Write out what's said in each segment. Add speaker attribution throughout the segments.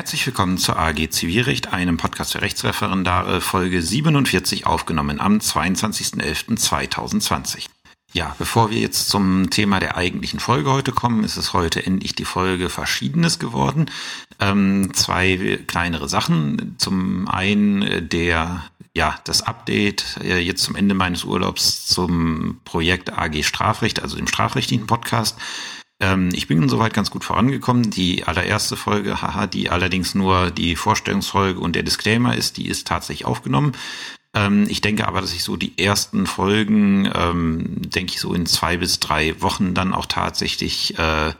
Speaker 1: Herzlich willkommen zur AG Zivilrecht, einem Podcast für Rechtsreferendare, Folge 47 aufgenommen am 22.11.2020. Ja, bevor wir jetzt zum Thema der eigentlichen Folge heute kommen, ist es heute endlich die Folge Verschiedenes geworden. Ähm, zwei kleinere Sachen. Zum einen der ja, das Update äh, jetzt zum Ende meines Urlaubs zum Projekt AG Strafrecht, also dem strafrechtlichen Podcast. Ähm, ich bin soweit ganz gut vorangekommen. Die allererste Folge, haha, die allerdings nur die Vorstellungsfolge und der Disclaimer ist, die ist tatsächlich aufgenommen. Ähm, ich denke aber, dass ich so die ersten Folgen, ähm, denke ich so in zwei bis drei Wochen dann auch tatsächlich äh,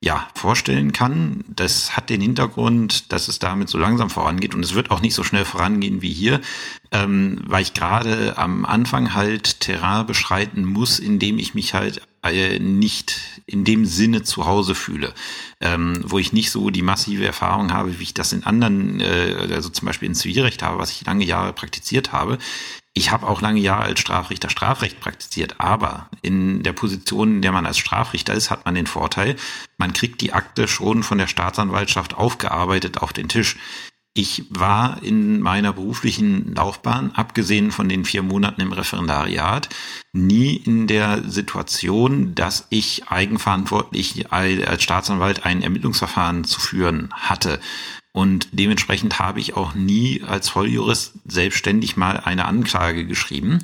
Speaker 1: ja, vorstellen kann. Das hat den Hintergrund, dass es damit so langsam vorangeht und es wird auch nicht so schnell vorangehen wie hier, ähm, weil ich gerade am Anfang halt Terrain beschreiten muss, indem ich mich halt äh, nicht in dem Sinne zu Hause fühle, ähm, wo ich nicht so die massive Erfahrung habe, wie ich das in anderen, äh, also zum Beispiel in Zivilrecht habe, was ich lange Jahre praktiziert habe. Ich habe auch lange Jahre als Strafrichter Strafrecht praktiziert, aber in der Position, in der man als Strafrichter ist, hat man den Vorteil, man kriegt die Akte schon von der Staatsanwaltschaft aufgearbeitet auf den Tisch. Ich war in meiner beruflichen Laufbahn, abgesehen von den vier Monaten im Referendariat, nie in der Situation, dass ich eigenverantwortlich als Staatsanwalt ein Ermittlungsverfahren zu führen hatte. Und dementsprechend habe ich auch nie als Volljurist selbstständig mal eine Anklage geschrieben,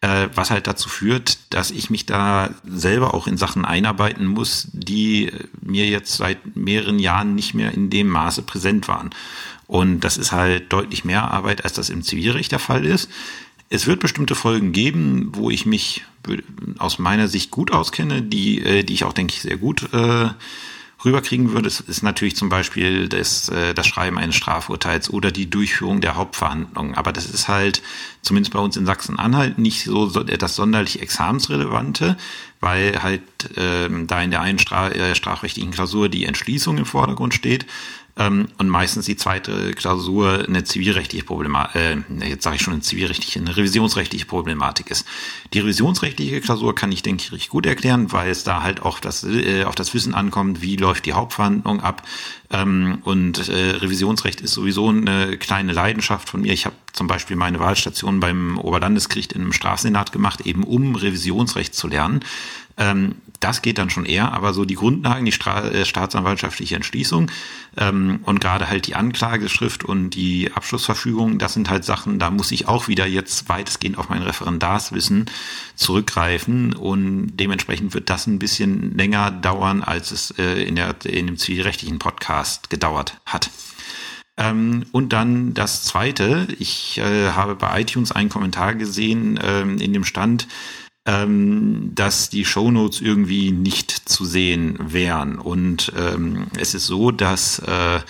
Speaker 1: äh, was halt dazu führt, dass ich mich da selber auch in Sachen einarbeiten muss, die mir jetzt seit mehreren Jahren nicht mehr in dem Maße präsent waren. Und das ist halt deutlich mehr Arbeit, als das im Zivilrecht der Fall ist. Es wird bestimmte Folgen geben, wo ich mich aus meiner Sicht gut auskenne, die, äh, die ich auch, denke ich, sehr gut äh, rüberkriegen würde, ist natürlich zum Beispiel das, äh, das Schreiben eines Strafurteils oder die Durchführung der Hauptverhandlung. Aber das ist halt zumindest bei uns in Sachsen-Anhalt nicht so das sonderlich Examensrelevante, weil halt ähm, da in der einen Stra äh, strafrechtlichen Klausur die Entschließung im Vordergrund steht ähm, und meistens die zweite Klausur eine zivilrechtliche Problematik, äh, jetzt sage ich schon eine zivilrechtliche, eine revisionsrechtliche Problematik ist. Die revisionsrechtliche Klausur kann ich, denke ich, richtig gut erklären, weil es da halt auch das, äh, auf das Wissen ankommt, wie läuft die Hauptverhandlung ab. Ähm, und äh, Revisionsrecht ist sowieso eine kleine Leidenschaft von mir. Ich habe zum Beispiel meine Wahlstation beim Oberlandesgericht in einem Strafsenat gemacht, eben um Revisionsrecht zu lernen. Ähm, das geht dann schon eher, aber so die Grundlagen, die Stra äh, staatsanwaltschaftliche Entschließung ähm, und gerade halt die Anklageschrift und die Abschlussverfügung, das sind halt Sachen, da muss ich auch wieder jetzt weitestgehend auf mein Referendarswissen zurückgreifen und dementsprechend wird das ein bisschen länger dauern, als es äh, in, der, in dem zivilrechtlichen Podcast gedauert hat. Ähm, und dann das Zweite, ich äh, habe bei iTunes einen Kommentar gesehen ähm, in dem Stand, ähm, dass die Shownotes irgendwie nicht zu sehen wären. Und ähm, es ist so, dass äh,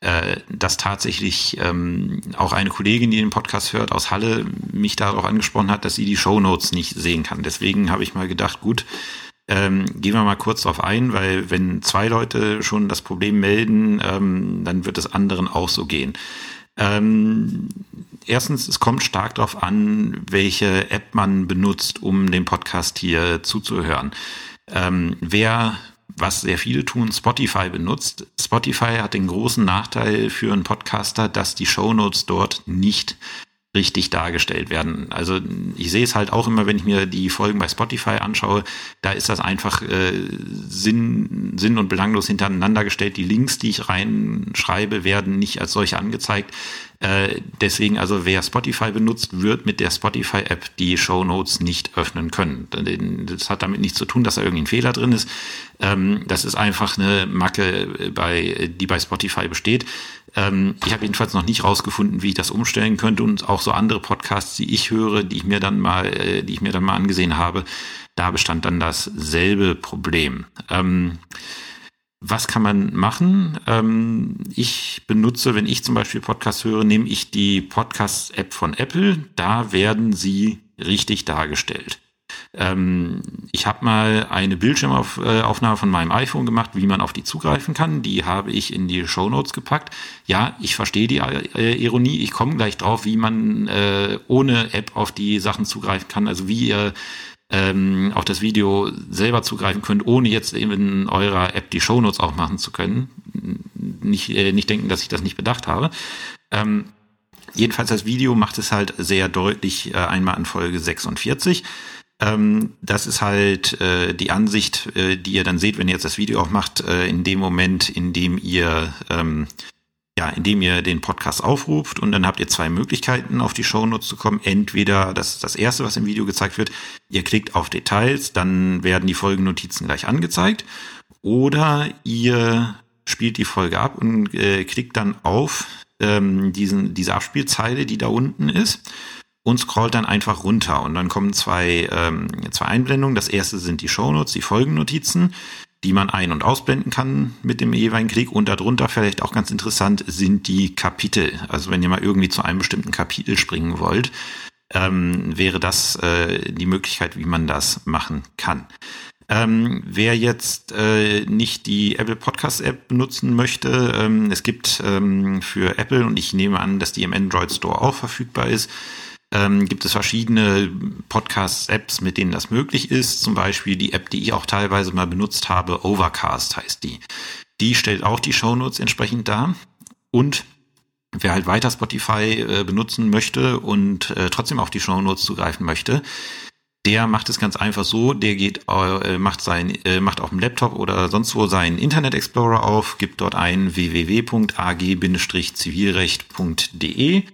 Speaker 1: äh, dass tatsächlich ähm, auch eine Kollegin, die den Podcast hört, aus Halle, mich darauf angesprochen hat, dass sie die Shownotes nicht sehen kann. Deswegen habe ich mal gedacht, gut, ähm, gehen wir mal kurz darauf ein, weil wenn zwei Leute schon das Problem melden, ähm, dann wird es anderen auch so gehen. Ähm, erstens, es kommt stark darauf an, welche App man benutzt, um dem Podcast hier zuzuhören. Ähm, wer, was sehr viele tun, Spotify benutzt. Spotify hat den großen Nachteil für einen Podcaster, dass die Shownotes dort nicht richtig dargestellt werden. Also ich sehe es halt auch immer, wenn ich mir die Folgen bei Spotify anschaue, da ist das einfach äh, sinn, sinn und belanglos hintereinander gestellt. Die Links, die ich reinschreibe, werden nicht als solche angezeigt. Äh, deswegen also, wer Spotify benutzt, wird mit der Spotify-App die Show Notes nicht öffnen können. Das hat damit nichts zu tun, dass da irgendwie ein Fehler drin ist. Ähm, das ist einfach eine Macke, bei, die bei Spotify besteht. Ähm, ich habe jedenfalls noch nicht rausgefunden, wie ich das umstellen könnte und auch so andere Podcasts, die ich höre, die ich mir dann mal, äh, die ich mir dann mal angesehen habe, da bestand dann dasselbe Problem. Ähm, was kann man machen? Ähm, ich benutze, wenn ich zum Beispiel Podcasts höre, nehme ich die Podcast-App von Apple. Da werden sie richtig dargestellt. Ähm, ich habe mal eine Bildschirmaufnahme von meinem iPhone gemacht, wie man auf die zugreifen kann. Die habe ich in die Show Notes gepackt. Ja, ich verstehe die äh, Ironie. Ich komme gleich drauf, wie man äh, ohne App auf die Sachen zugreifen kann. Also wie ihr ähm, auf das Video selber zugreifen könnt, ohne jetzt in eurer App die Shownotes auch machen zu können. Nicht, äh, nicht denken, dass ich das nicht bedacht habe. Ähm, jedenfalls das Video macht es halt sehr deutlich äh, einmal an Folge 46. Ähm, das ist halt äh, die Ansicht, äh, die ihr dann seht, wenn ihr jetzt das Video auch macht, äh, in dem Moment, in dem ihr ähm, ja, indem ihr den Podcast aufruft und dann habt ihr zwei Möglichkeiten, auf die Shownotes zu kommen. Entweder, das ist das erste, was im Video gezeigt wird, ihr klickt auf Details, dann werden die Folgennotizen gleich angezeigt. Oder ihr spielt die Folge ab und äh, klickt dann auf ähm, diesen, diese Abspielzeile, die da unten ist und scrollt dann einfach runter. Und dann kommen zwei, ähm, zwei Einblendungen. Das erste sind die Shownotes, die Folgennotizen die man ein- und ausblenden kann mit dem jeweiligen Klick. Und darunter vielleicht auch ganz interessant sind die Kapitel. Also wenn ihr mal irgendwie zu einem bestimmten Kapitel springen wollt, ähm, wäre das äh, die Möglichkeit, wie man das machen kann. Ähm, wer jetzt äh, nicht die Apple Podcast App benutzen möchte, ähm, es gibt ähm, für Apple und ich nehme an, dass die im Android Store auch verfügbar ist, ähm, gibt es verschiedene Podcast-Apps, mit denen das möglich ist. Zum Beispiel die App, die ich auch teilweise mal benutzt habe, Overcast heißt die. Die stellt auch die Shownotes entsprechend dar. Und wer halt weiter Spotify äh, benutzen möchte und äh, trotzdem auf die Shownotes zugreifen möchte, der macht es ganz einfach so, der geht, äh, macht sein, äh, macht auf dem Laptop oder sonst wo seinen Internet Explorer auf, gibt dort ein www.ag-zivilrecht.de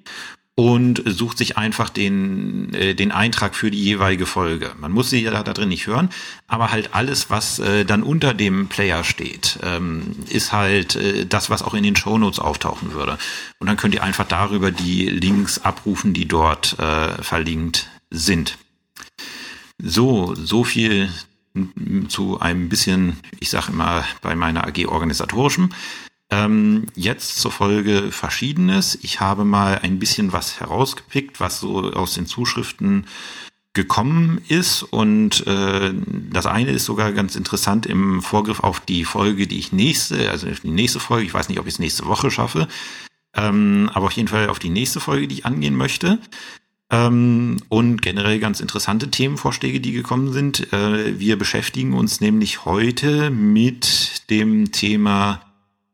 Speaker 1: und sucht sich einfach den, äh, den Eintrag für die jeweilige Folge. Man muss sie ja da, drin nicht hören, aber halt alles, was äh, dann unter dem Player steht, ähm, ist halt äh, das, was auch in den Shownotes auftauchen würde. Und dann könnt ihr einfach darüber die Links abrufen, die dort äh, verlinkt sind. So, so viel zu einem bisschen, ich sage immer bei meiner AG organisatorischem. Ähm, jetzt zur Folge Verschiedenes. Ich habe mal ein bisschen was herausgepickt, was so aus den Zuschriften gekommen ist. Und äh, das eine ist sogar ganz interessant im Vorgriff auf die Folge, die ich nächste, also die nächste Folge, ich weiß nicht, ob ich es nächste Woche schaffe, ähm, aber auf jeden Fall auf die nächste Folge, die ich angehen möchte. Ähm, und generell ganz interessante Themenvorschläge, die gekommen sind. Äh, wir beschäftigen uns nämlich heute mit dem Thema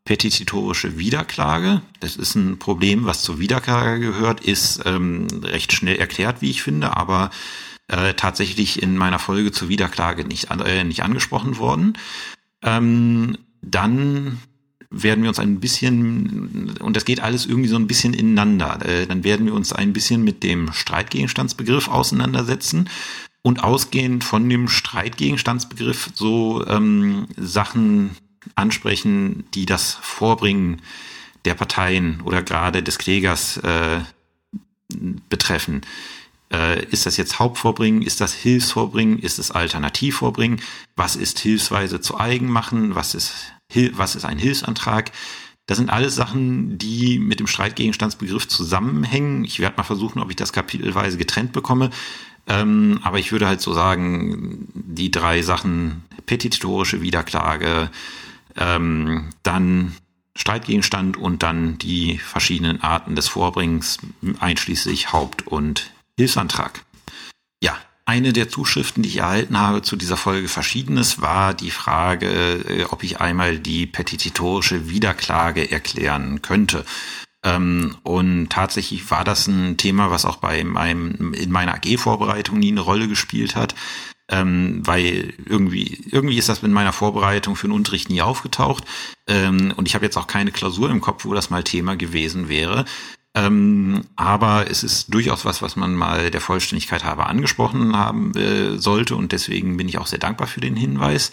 Speaker 1: petititorische Wiederklage. Das ist ein Problem, was zur Wiederklage gehört, ist ähm, recht schnell erklärt, wie ich finde, aber äh, tatsächlich in meiner Folge zur Wiederklage nicht, äh, nicht angesprochen worden. Ähm, dann werden wir uns ein bisschen, und das geht alles irgendwie so ein bisschen ineinander, äh, dann werden wir uns ein bisschen mit dem Streitgegenstandsbegriff auseinandersetzen und ausgehend von dem Streitgegenstandsbegriff so ähm, Sachen ansprechen, die das Vorbringen der Parteien oder gerade des Klägers äh, betreffen. Äh, ist das jetzt Hauptvorbringen? Ist das Hilfsvorbringen? Ist es Alternativvorbringen? Was ist Hilfsweise zu eigen machen? Was ist, was ist ein Hilfsantrag? Das sind alles Sachen, die mit dem Streitgegenstandsbegriff zusammenhängen. Ich werde mal versuchen, ob ich das kapitelweise getrennt bekomme. Ähm, aber ich würde halt so sagen, die drei Sachen, petitorische Wiederklage, ähm, dann Streitgegenstand und dann die verschiedenen Arten des Vorbringens, einschließlich Haupt- und Hilfsantrag. Ja, eine der Zuschriften, die ich erhalten habe zu dieser Folge Verschiedenes, war die Frage, äh, ob ich einmal die petititorische Wiederklage erklären könnte. Ähm, und tatsächlich war das ein Thema, was auch bei meinem, in meiner AG-Vorbereitung nie eine Rolle gespielt hat ähm, weil irgendwie, irgendwie ist das in meiner Vorbereitung für den Unterricht nie aufgetaucht. Ähm, und ich habe jetzt auch keine Klausur im Kopf, wo das mal Thema gewesen wäre. Ähm, aber es ist durchaus was, was man mal der Vollständigkeit halber angesprochen haben äh, sollte. Und deswegen bin ich auch sehr dankbar für den Hinweis.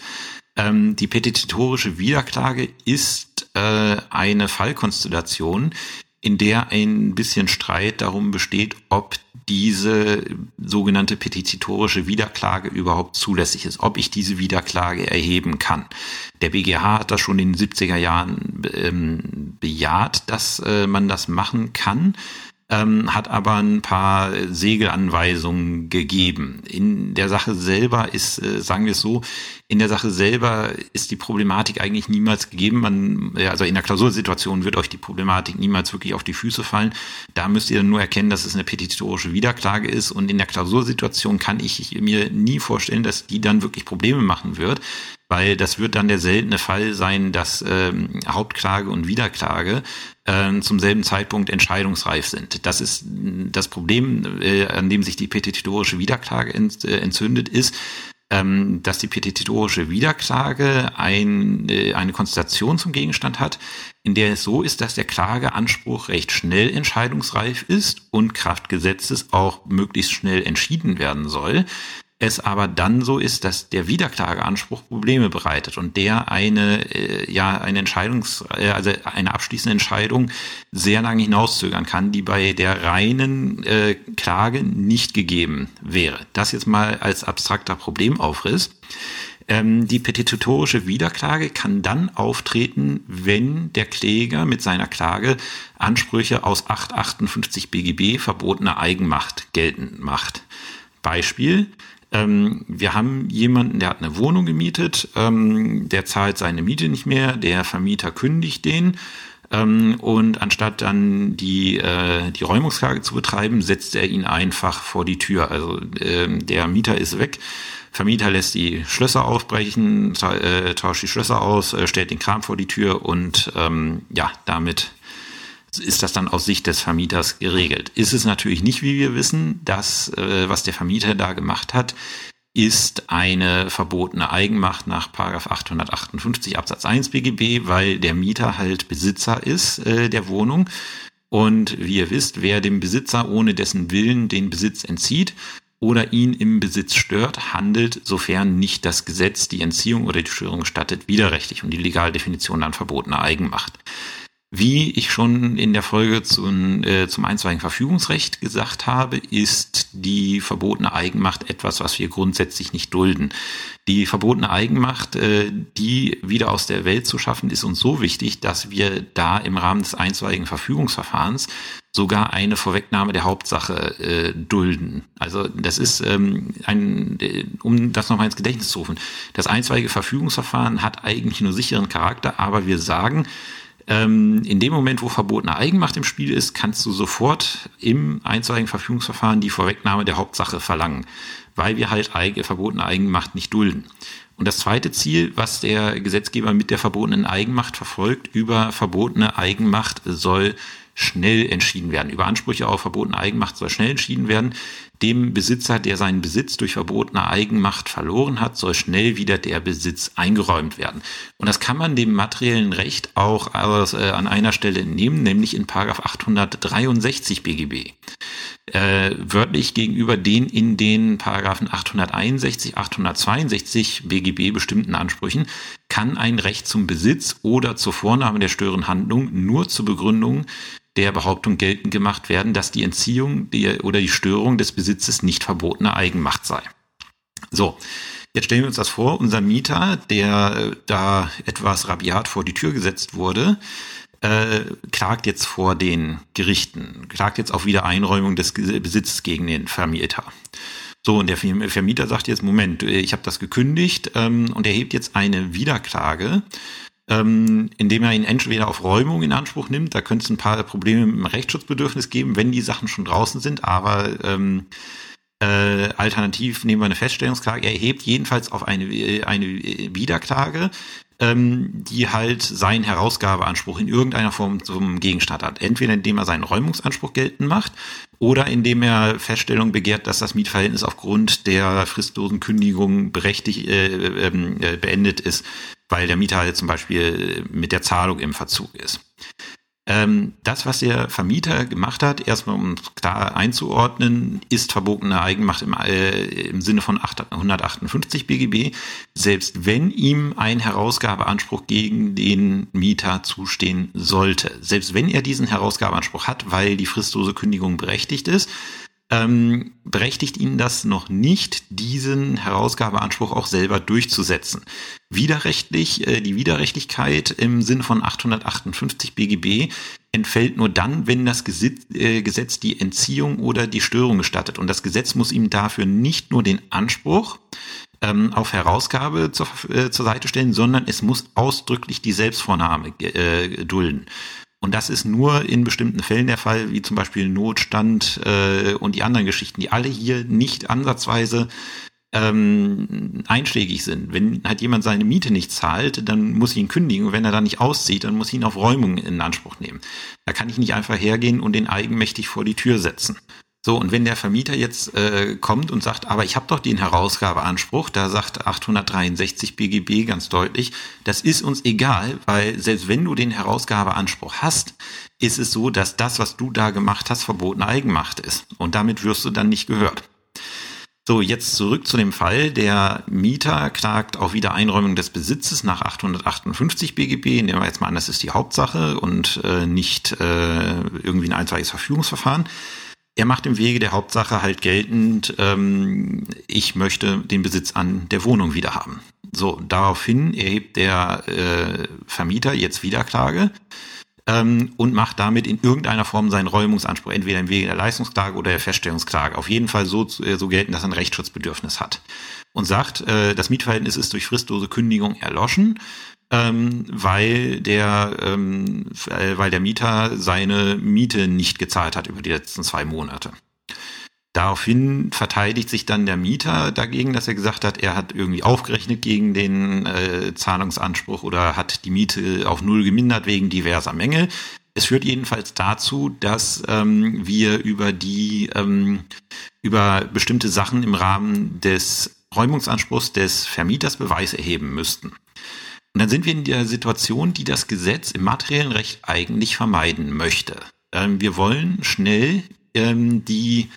Speaker 1: Ähm, die petitorische Wiederklage ist äh, eine Fallkonstellation, in der ein bisschen Streit darum besteht, ob diese sogenannte petititorische Wiederklage überhaupt zulässig ist, ob ich diese Wiederklage erheben kann. Der BGH hat das schon in den 70er Jahren ähm, bejaht, dass äh, man das machen kann. Ähm, hat aber ein paar Segelanweisungen gegeben. In der Sache selber ist, äh, sagen wir es so, in der Sache selber ist die Problematik eigentlich niemals gegeben. Man, also in der Klausursituation wird euch die Problematik niemals wirklich auf die Füße fallen. Da müsst ihr nur erkennen, dass es eine petitorische Wiederklage ist. Und in der Klausursituation kann ich mir nie vorstellen, dass die dann wirklich Probleme machen wird weil das wird dann der seltene Fall sein, dass ähm, Hauptklage und Wiederklage äh, zum selben Zeitpunkt entscheidungsreif sind. Das ist das Problem, äh, an dem sich die petitorische Wiederklage äh, entzündet, ist, ähm, dass die petitorische Wiederklage ein, eine Konstellation zum Gegenstand hat, in der es so ist, dass der Klageanspruch recht schnell entscheidungsreif ist und Kraft Gesetzes auch möglichst schnell entschieden werden soll es aber dann so ist, dass der Wiederklageanspruch Probleme bereitet und der eine äh, ja eine Entscheidungs äh, also eine abschließende Entscheidung sehr lange hinauszögern kann, die bei der reinen äh, Klage nicht gegeben wäre. Das jetzt mal als abstrakter Problemaufriss. Ähm, die petitorische Wiederklage kann dann auftreten, wenn der Kläger mit seiner Klage Ansprüche aus 858 BGB verbotene Eigenmacht geltend macht. Beispiel, ähm, wir haben jemanden, der hat eine Wohnung gemietet, ähm, der zahlt seine Miete nicht mehr, der Vermieter kündigt den. Ähm, und anstatt dann die, äh, die Räumungsklage zu betreiben, setzt er ihn einfach vor die Tür. Also ähm, der Mieter ist weg. Vermieter lässt die Schlösser aufbrechen, äh, tauscht die Schlösser aus, äh, stellt den Kram vor die Tür und ähm, ja, damit ist das dann aus Sicht des Vermieters geregelt. Ist es natürlich nicht, wie wir wissen, das, äh, was der Vermieter da gemacht hat, ist eine verbotene Eigenmacht nach 858 Absatz 1 BGB, weil der Mieter halt Besitzer ist äh, der Wohnung. Und wie ihr wisst, wer dem Besitzer ohne dessen Willen den Besitz entzieht oder ihn im Besitz stört, handelt, sofern nicht das Gesetz die Entziehung oder die Störung gestattet, widerrechtlich und die Legaldefinition dann verbotene Eigenmacht. Wie ich schon in der Folge zum, äh, zum einstweiligen Verfügungsrecht gesagt habe, ist die verbotene Eigenmacht etwas, was wir grundsätzlich nicht dulden. Die verbotene Eigenmacht, äh, die wieder aus der Welt zu schaffen, ist uns so wichtig, dass wir da im Rahmen des einstweiligen Verfügungsverfahrens sogar eine Vorwegnahme der Hauptsache äh, dulden. Also das ist ähm, ein, äh, um das nochmal ins Gedächtnis zu rufen. Das einstweilige Verfügungsverfahren hat eigentlich nur sicheren Charakter, aber wir sagen, ähm, in dem Moment, wo verbotene Eigenmacht im Spiel ist, kannst du sofort im einstweiligen Verfügungsverfahren die Vorwegnahme der Hauptsache verlangen, weil wir halt Eige, verbotene Eigenmacht nicht dulden. Und das zweite Ziel, was der Gesetzgeber mit der verbotenen Eigenmacht verfolgt, über verbotene Eigenmacht soll schnell entschieden werden. Über Ansprüche auf verbotene Eigenmacht soll schnell entschieden werden. Dem Besitzer, der seinen Besitz durch verbotene Eigenmacht verloren hat, soll schnell wieder der Besitz eingeräumt werden. Und das kann man dem materiellen Recht auch äh, an einer Stelle entnehmen, nämlich in Paragraph 863 BGB. Äh, wörtlich gegenüber den in den Paragraphen 861, 862 BGB bestimmten Ansprüchen kann ein Recht zum Besitz oder zur Vornahme der störenden Handlung nur zur Begründung der Behauptung geltend gemacht werden, dass die Entziehung die, oder die Störung des Besitzes nicht verbotene Eigenmacht sei. So, jetzt stellen wir uns das vor, unser Mieter, der äh, da etwas rabiat vor die Tür gesetzt wurde, äh, klagt jetzt vor den Gerichten, klagt jetzt auf Wiedereinräumung des Besitzes gegen den Vermieter. So, und der Vermieter sagt jetzt, Moment, ich habe das gekündigt ähm, und erhebt jetzt eine Wiederklage ähm, indem er ihn entweder auf Räumung in Anspruch nimmt. Da könnte es ein paar Probleme mit dem Rechtsschutzbedürfnis geben, wenn die Sachen schon draußen sind. Aber ähm, äh, alternativ nehmen wir eine Feststellungsklage. Er erhebt jedenfalls auf eine, eine Wiederklage, ähm, die halt seinen Herausgabeanspruch in irgendeiner Form zum Gegenstand hat. Entweder indem er seinen Räumungsanspruch geltend macht oder indem er Feststellung begehrt, dass das Mietverhältnis aufgrund der fristlosen Kündigung berechtigt äh, ähm, äh, beendet ist weil der Mieter halt zum Beispiel mit der Zahlung im Verzug ist. Ähm, das, was der Vermieter gemacht hat, erstmal um klar einzuordnen, ist verbotene Eigenmacht im, äh, im Sinne von 158 BGB, selbst wenn ihm ein Herausgabeanspruch gegen den Mieter zustehen sollte. Selbst wenn er diesen Herausgabeanspruch hat, weil die fristlose Kündigung berechtigt ist, ähm, berechtigt ihn das noch nicht, diesen Herausgabeanspruch auch selber durchzusetzen. Widerrechtlich, äh, die Widerrechtlichkeit im Sinne von 858 BGB entfällt nur dann, wenn das Gesetz, äh, Gesetz die Entziehung oder die Störung gestattet. Und das Gesetz muss ihm dafür nicht nur den Anspruch ähm, auf Herausgabe zur, äh, zur Seite stellen, sondern es muss ausdrücklich die Selbstvornahme äh, dulden. Und das ist nur in bestimmten Fällen der Fall, wie zum Beispiel Notstand äh, und die anderen Geschichten, die alle hier nicht ansatzweise ähm, einschlägig sind. Wenn halt jemand seine Miete nicht zahlt, dann muss ich ihn kündigen. Und wenn er da nicht auszieht, dann muss ich ihn auf Räumung in Anspruch nehmen. Da kann ich nicht einfach hergehen und den eigenmächtig vor die Tür setzen. So, und wenn der Vermieter jetzt äh, kommt und sagt, aber ich habe doch den Herausgabeanspruch, da sagt 863 BGB ganz deutlich, das ist uns egal, weil selbst wenn du den Herausgabeanspruch hast, ist es so, dass das, was du da gemacht hast, verbotene Eigenmacht ist. Und damit wirst du dann nicht gehört. So, jetzt zurück zu dem Fall. Der Mieter klagt auf Wiedereinräumung des Besitzes nach 858 BGB. Nehmen wir jetzt mal an, das ist die Hauptsache und äh, nicht äh, irgendwie ein einstweiliges Verfügungsverfahren er macht im Wege der Hauptsache halt geltend, ähm, ich möchte den Besitz an der Wohnung wieder haben. So, daraufhin erhebt der äh, Vermieter jetzt Wiederklage ähm, und macht damit in irgendeiner Form seinen Räumungsanspruch, entweder im Wege der Leistungsklage oder der Feststellungsklage, auf jeden Fall so, äh, so gelten, dass er ein Rechtsschutzbedürfnis hat. Und sagt, äh, das Mietverhältnis ist durch fristlose Kündigung erloschen ähm, weil der ähm, weil der Mieter seine Miete nicht gezahlt hat über die letzten zwei Monate. Daraufhin verteidigt sich dann der Mieter dagegen, dass er gesagt hat, er hat irgendwie aufgerechnet gegen den äh, Zahlungsanspruch oder hat die Miete auf null gemindert wegen diverser Mängel. Es führt jedenfalls dazu, dass ähm, wir über die ähm, über bestimmte Sachen im Rahmen des Räumungsanspruchs des Vermieters Beweis erheben müssten. Und dann sind wir in der Situation, die das Gesetz im materiellen Recht eigentlich vermeiden möchte. Ähm, wir wollen schnell ähm, die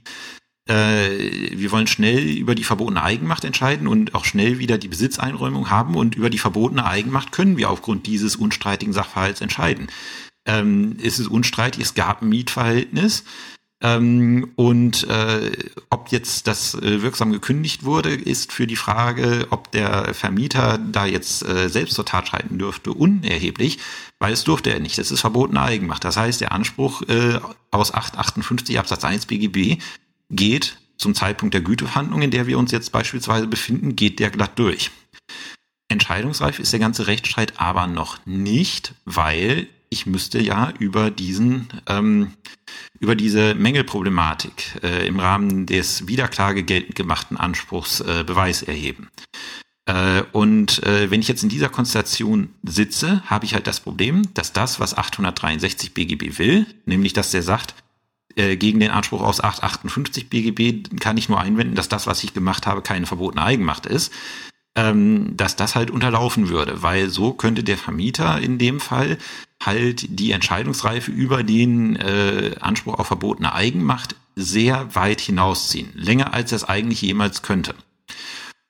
Speaker 1: äh, wir wollen schnell über die verbotene Eigenmacht entscheiden und auch schnell wieder die Besitzeinräumung haben und über die verbotene Eigenmacht können wir aufgrund dieses unstreitigen Sachverhalts entscheiden. Ähm, ist es unstreitig, es gab ein Mietverhältnis, ähm, und äh, ob jetzt das äh, wirksam gekündigt wurde, ist für die Frage, ob der Vermieter da jetzt äh, selbst zur Tat schreiten dürfte, unerheblich, weil es durfte er nicht. Das ist verbotene Eigenmacht. Das heißt, der Anspruch äh, aus 858 Absatz 1 BGB geht zum Zeitpunkt der Güteverhandlung, in der wir uns jetzt beispielsweise befinden, geht der glatt durch. Entscheidungsreif ist der ganze Rechtsstreit aber noch nicht, weil ich müsste ja über diesen, ähm, über diese Mängelproblematik äh, im Rahmen des Wiederklage geltend gemachten Anspruchs äh, Beweis erheben. Äh, und äh, wenn ich jetzt in dieser Konstellation sitze, habe ich halt das Problem, dass das, was 863 BGB will, nämlich dass der sagt, äh, gegen den Anspruch aus 858 BGB kann ich nur einwenden, dass das, was ich gemacht habe, keine verbotene Eigenmacht ist ähm, dass das halt unterlaufen würde, weil so könnte der Vermieter in dem Fall halt die Entscheidungsreife über den äh, Anspruch auf verbotene Eigenmacht sehr weit hinausziehen, länger als es eigentlich jemals könnte.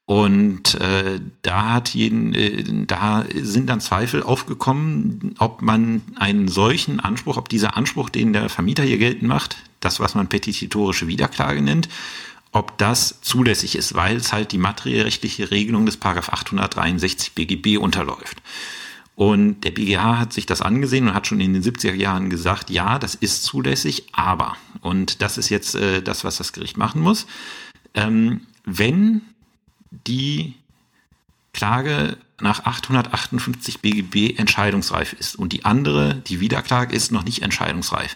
Speaker 1: Und äh, da hat jeden, äh, da sind dann Zweifel aufgekommen, ob man einen solchen Anspruch, ob dieser Anspruch, den der Vermieter hier geltend macht, das, was man petititorische Wiederklage nennt, ob das zulässig ist, weil es halt die materiellrechtliche Regelung des Paragraph 863 BGB unterläuft. Und der BGH hat sich das angesehen und hat schon in den 70er Jahren gesagt, ja, das ist zulässig, aber, und das ist jetzt äh, das, was das Gericht machen muss, ähm, wenn die Klage nach 858 BGB entscheidungsreif ist und die andere, die Wiederklage, ist noch nicht entscheidungsreif,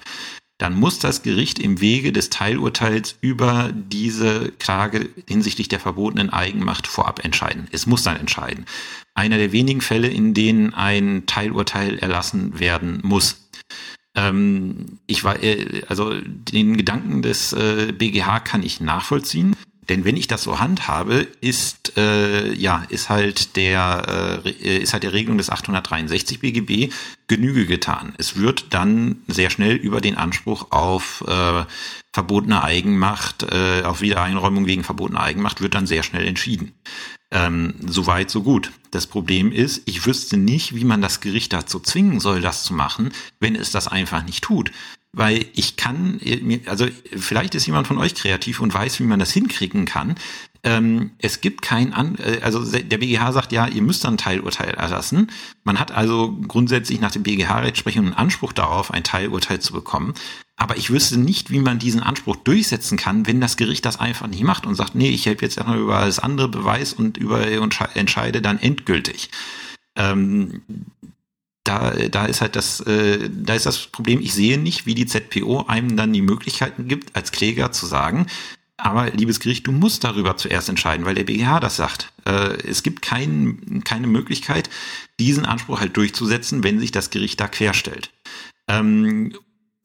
Speaker 1: dann muss das Gericht im Wege des Teilurteils über diese Klage hinsichtlich der verbotenen Eigenmacht vorab entscheiden. Es muss dann entscheiden. Einer der wenigen Fälle, in denen ein Teilurteil erlassen werden muss. Ähm, ich war, äh, also den Gedanken des äh, BGH kann ich nachvollziehen. Denn wenn ich das so handhabe, ist äh, ja ist halt der äh, ist halt der Regelung des 863 BGB Genüge getan. Es wird dann sehr schnell über den Anspruch auf äh, verbotene Eigenmacht, äh, auf Wiedereinräumung wegen verbotener Eigenmacht wird dann sehr schnell entschieden. Ähm, Soweit, so gut. Das Problem ist, ich wüsste nicht, wie man das Gericht dazu zwingen soll, das zu machen, wenn es das einfach nicht tut weil ich kann, also vielleicht ist jemand von euch kreativ und weiß, wie man das hinkriegen kann. ähm, es gibt kein, An äh, also der BGH sagt ja, ihr müsst ein Teilurteil erlassen. Man hat also grundsätzlich nach dem BGH-Rechtsprechung einen Anspruch darauf, ein Teilurteil zu bekommen. Aber ich wüsste nicht, wie man diesen Anspruch durchsetzen kann, wenn das Gericht das einfach nicht macht und sagt, nee, ich habe jetzt erstmal über alles andere Beweis und über und entscheide dann endgültig. Ähm, da, da ist halt das, äh, da ist das Problem, ich sehe nicht, wie die ZPO einem dann die Möglichkeiten gibt, als Kläger zu sagen, aber liebes Gericht, du musst darüber zuerst entscheiden, weil der BGH das sagt. Äh, es gibt kein, keine Möglichkeit, diesen Anspruch halt durchzusetzen, wenn sich das Gericht da querstellt. Ähm,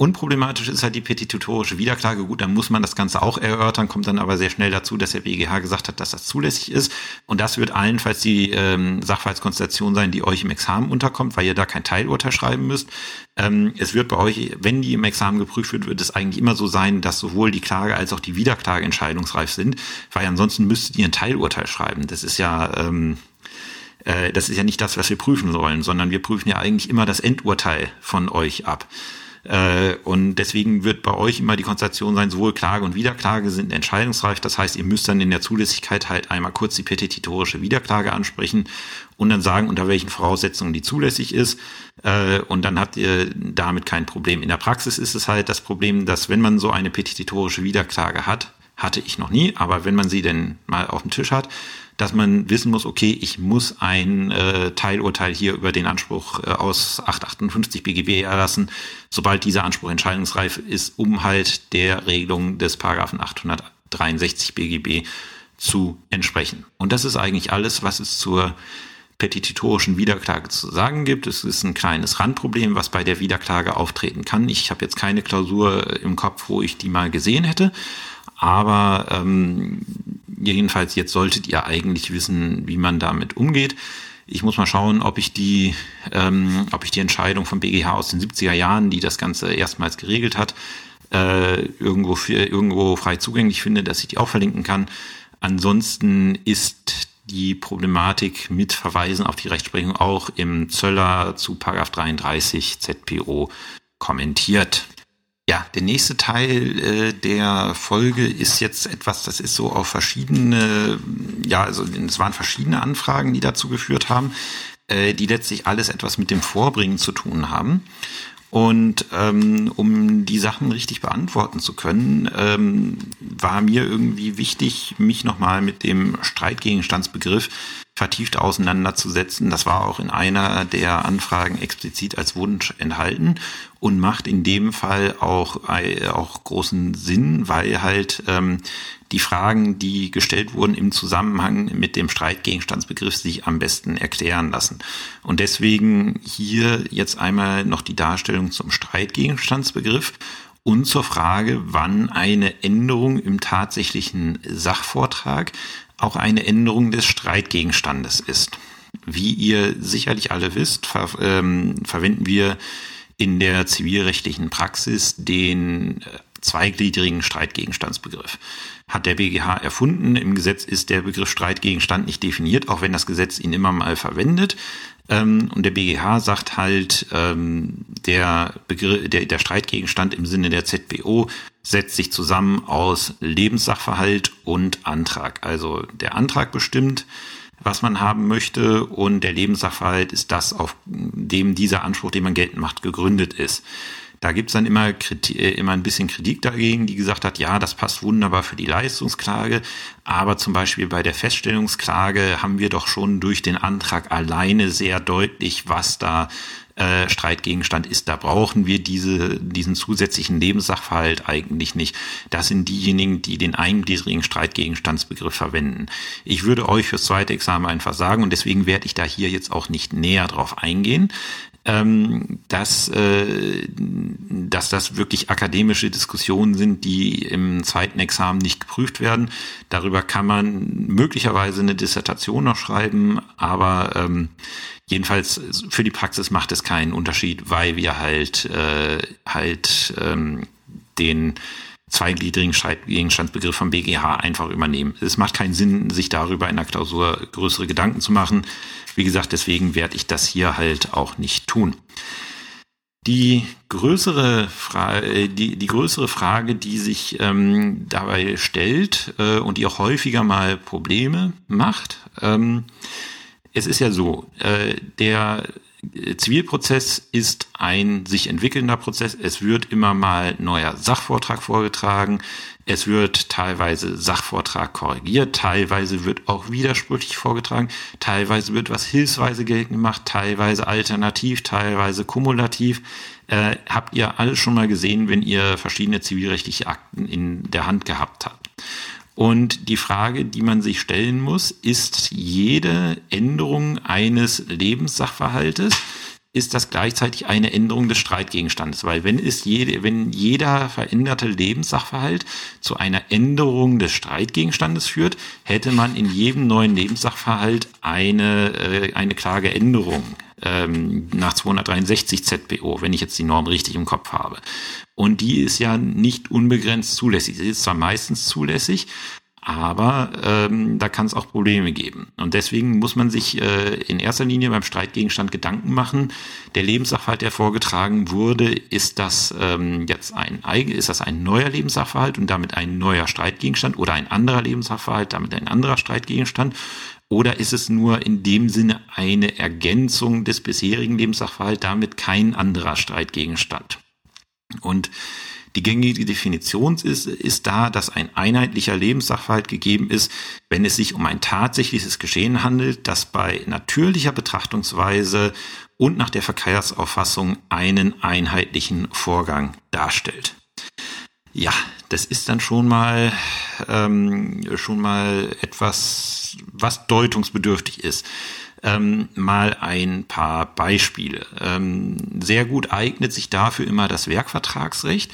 Speaker 1: Unproblematisch ist halt die petitorische Wiederklage. Gut, dann muss man das Ganze auch erörtern, kommt dann aber sehr schnell dazu, dass der BGH gesagt hat, dass das zulässig ist. Und das wird allenfalls die ähm, Sachverhaltskonstellation sein, die euch im Examen unterkommt, weil ihr da kein Teilurteil schreiben müsst. Ähm, es wird bei euch, wenn die im Examen geprüft wird, wird es eigentlich immer so sein, dass sowohl die Klage als auch die Wiederklage entscheidungsreif sind, weil ansonsten müsstet ihr ein Teilurteil schreiben. Das ist ja... Ähm, äh, das ist ja nicht das, was wir prüfen sollen, sondern wir prüfen ja eigentlich immer das Endurteil von euch ab. Äh, und deswegen wird bei euch immer die Konstellation sein, sowohl Klage und Wiederklage sind entscheidungsreif. Das heißt, ihr müsst dann in der Zulässigkeit halt einmal kurz die petitorische Wiederklage ansprechen und dann sagen, unter welchen Voraussetzungen die zulässig ist. Äh, und dann habt ihr damit kein Problem. In der Praxis ist es halt das Problem, dass wenn man so eine petitorische Wiederklage hat, hatte ich noch nie, aber wenn man sie denn mal auf dem Tisch hat, dass man wissen muss, okay, ich muss ein äh, Teilurteil hier über den Anspruch äh, aus 858 BGB erlassen, sobald dieser Anspruch entscheidungsreif ist, um halt der Regelung des Paragraphen 863 BGB zu entsprechen. Und das ist eigentlich alles, was es zur petitorischen Wiederklage zu sagen gibt. Es ist ein kleines Randproblem, was bei der Wiederklage auftreten kann. Ich habe jetzt keine Klausur im Kopf, wo ich die mal gesehen hätte. Aber ähm, jedenfalls jetzt solltet ihr eigentlich wissen, wie man damit umgeht. Ich muss mal schauen, ob ich die, ähm, ob ich die Entscheidung vom BGH aus den 70er Jahren, die das Ganze erstmals geregelt hat, äh, irgendwo für, irgendwo frei zugänglich finde, dass ich die auch verlinken kann. Ansonsten ist die Problematik mit Verweisen auf die Rechtsprechung auch im Zöller zu Paragraph 33 ZPO kommentiert. Ja, der nächste Teil äh, der Folge ist jetzt etwas, das ist so auf verschiedene, ja, also es waren verschiedene Anfragen, die dazu geführt haben, äh, die letztlich alles etwas mit dem Vorbringen zu tun haben. Und ähm, um die Sachen richtig beantworten zu können, ähm, war mir irgendwie wichtig, mich nochmal mit dem Streitgegenstandsbegriff vertieft auseinanderzusetzen. Das war auch in einer der Anfragen explizit als Wunsch enthalten und macht in dem Fall auch, äh, auch großen Sinn, weil halt ähm, die Fragen, die gestellt wurden im Zusammenhang mit dem Streitgegenstandsbegriff sich am besten erklären lassen. Und deswegen hier jetzt einmal noch die Darstellung zum Streitgegenstandsbegriff und zur Frage, wann eine Änderung im tatsächlichen Sachvortrag auch eine Änderung des Streitgegenstandes ist. Wie ihr sicherlich alle wisst, ver ähm, verwenden wir in der zivilrechtlichen Praxis den äh, zweigliedrigen Streitgegenstandsbegriff. Hat der BGH erfunden. Im Gesetz ist der Begriff Streitgegenstand nicht definiert, auch wenn das Gesetz ihn immer mal verwendet. Ähm, und der BGH sagt halt, ähm, der, Begriff, der, der Streitgegenstand im Sinne der ZBO setzt sich zusammen aus Lebenssachverhalt und Antrag. Also der Antrag bestimmt, was man haben möchte und der Lebenssachverhalt ist das, auf dem dieser Anspruch, den man geltend macht, gegründet ist. Da gibt's dann immer, Kritik, äh, immer ein bisschen Kritik dagegen, die gesagt hat, ja, das passt wunderbar für die Leistungsklage, aber zum Beispiel bei der Feststellungsklage haben wir doch schon durch den Antrag alleine sehr deutlich, was da äh, Streitgegenstand ist. Da brauchen wir diese, diesen zusätzlichen Lebenssachverhalt eigentlich nicht. Das sind diejenigen, die den eingliedrigen Streitgegenstandsbegriff verwenden. Ich würde euch fürs zweite Examen einfach sagen, und deswegen werde ich da hier jetzt auch nicht näher drauf eingehen ähm, dass, äh, dass das wirklich akademische Diskussionen sind, die im zweiten Examen nicht geprüft werden. Darüber kann man möglicherweise eine Dissertation noch schreiben, aber ähm, jedenfalls für die Praxis macht es keinen Unterschied, weil wir halt äh, halt ähm, den zweigliedrigen Gegenstandsbegriff vom BGH einfach übernehmen. Es macht keinen Sinn, sich darüber in der Klausur größere Gedanken zu machen. Wie gesagt, deswegen werde ich das hier halt auch nicht tun. Die größere Frage, äh, die, die größere Frage, die sich ähm, dabei stellt äh, und die auch häufiger mal Probleme macht, ähm, es ist ja so, äh, der Zivilprozess ist ein sich entwickelnder Prozess. Es wird immer mal neuer Sachvortrag vorgetragen. Es wird teilweise Sachvortrag korrigiert, teilweise wird auch widersprüchlich vorgetragen, teilweise wird was hilfsweise geltend gemacht, teilweise alternativ, teilweise kumulativ. Äh, habt ihr alles schon mal gesehen, wenn ihr verschiedene zivilrechtliche Akten in der Hand gehabt habt? Und die Frage, die man sich stellen muss, ist jede Änderung eines Lebenssachverhaltes, ist das gleichzeitig eine Änderung des Streitgegenstandes, weil wenn es jede, wenn jeder veränderte Lebenssachverhalt zu einer Änderung des Streitgegenstandes führt, hätte man in jedem neuen Lebenssachverhalt eine äh, eine Klageänderung ähm, nach 263 ZPO, wenn ich jetzt die Norm richtig im Kopf habe. Und die ist ja nicht unbegrenzt zulässig. Sie ist zwar meistens zulässig, aber ähm, da kann es auch Probleme geben. Und deswegen muss man sich äh, in erster Linie beim Streitgegenstand Gedanken machen. Der Lebenssachverhalt, der vorgetragen wurde, ist das ähm, jetzt ein ist das ein neuer Lebenssachverhalt und damit ein neuer Streitgegenstand oder ein anderer Lebenssachverhalt, damit ein anderer Streitgegenstand? Oder ist es nur in dem Sinne eine Ergänzung des bisherigen Lebenssachverhalts, damit kein anderer Streitgegenstand? Und die gängige Definition ist, ist da, dass ein einheitlicher Lebenssachverhalt gegeben ist, wenn es sich um ein tatsächliches Geschehen handelt, das bei natürlicher Betrachtungsweise und nach der Verkehrsauffassung einen einheitlichen Vorgang darstellt. Ja, das ist dann schon mal ähm, schon mal etwas, was deutungsbedürftig ist. Ähm, mal ein paar Beispiele. Ähm, sehr gut eignet sich dafür immer das Werkvertragsrecht.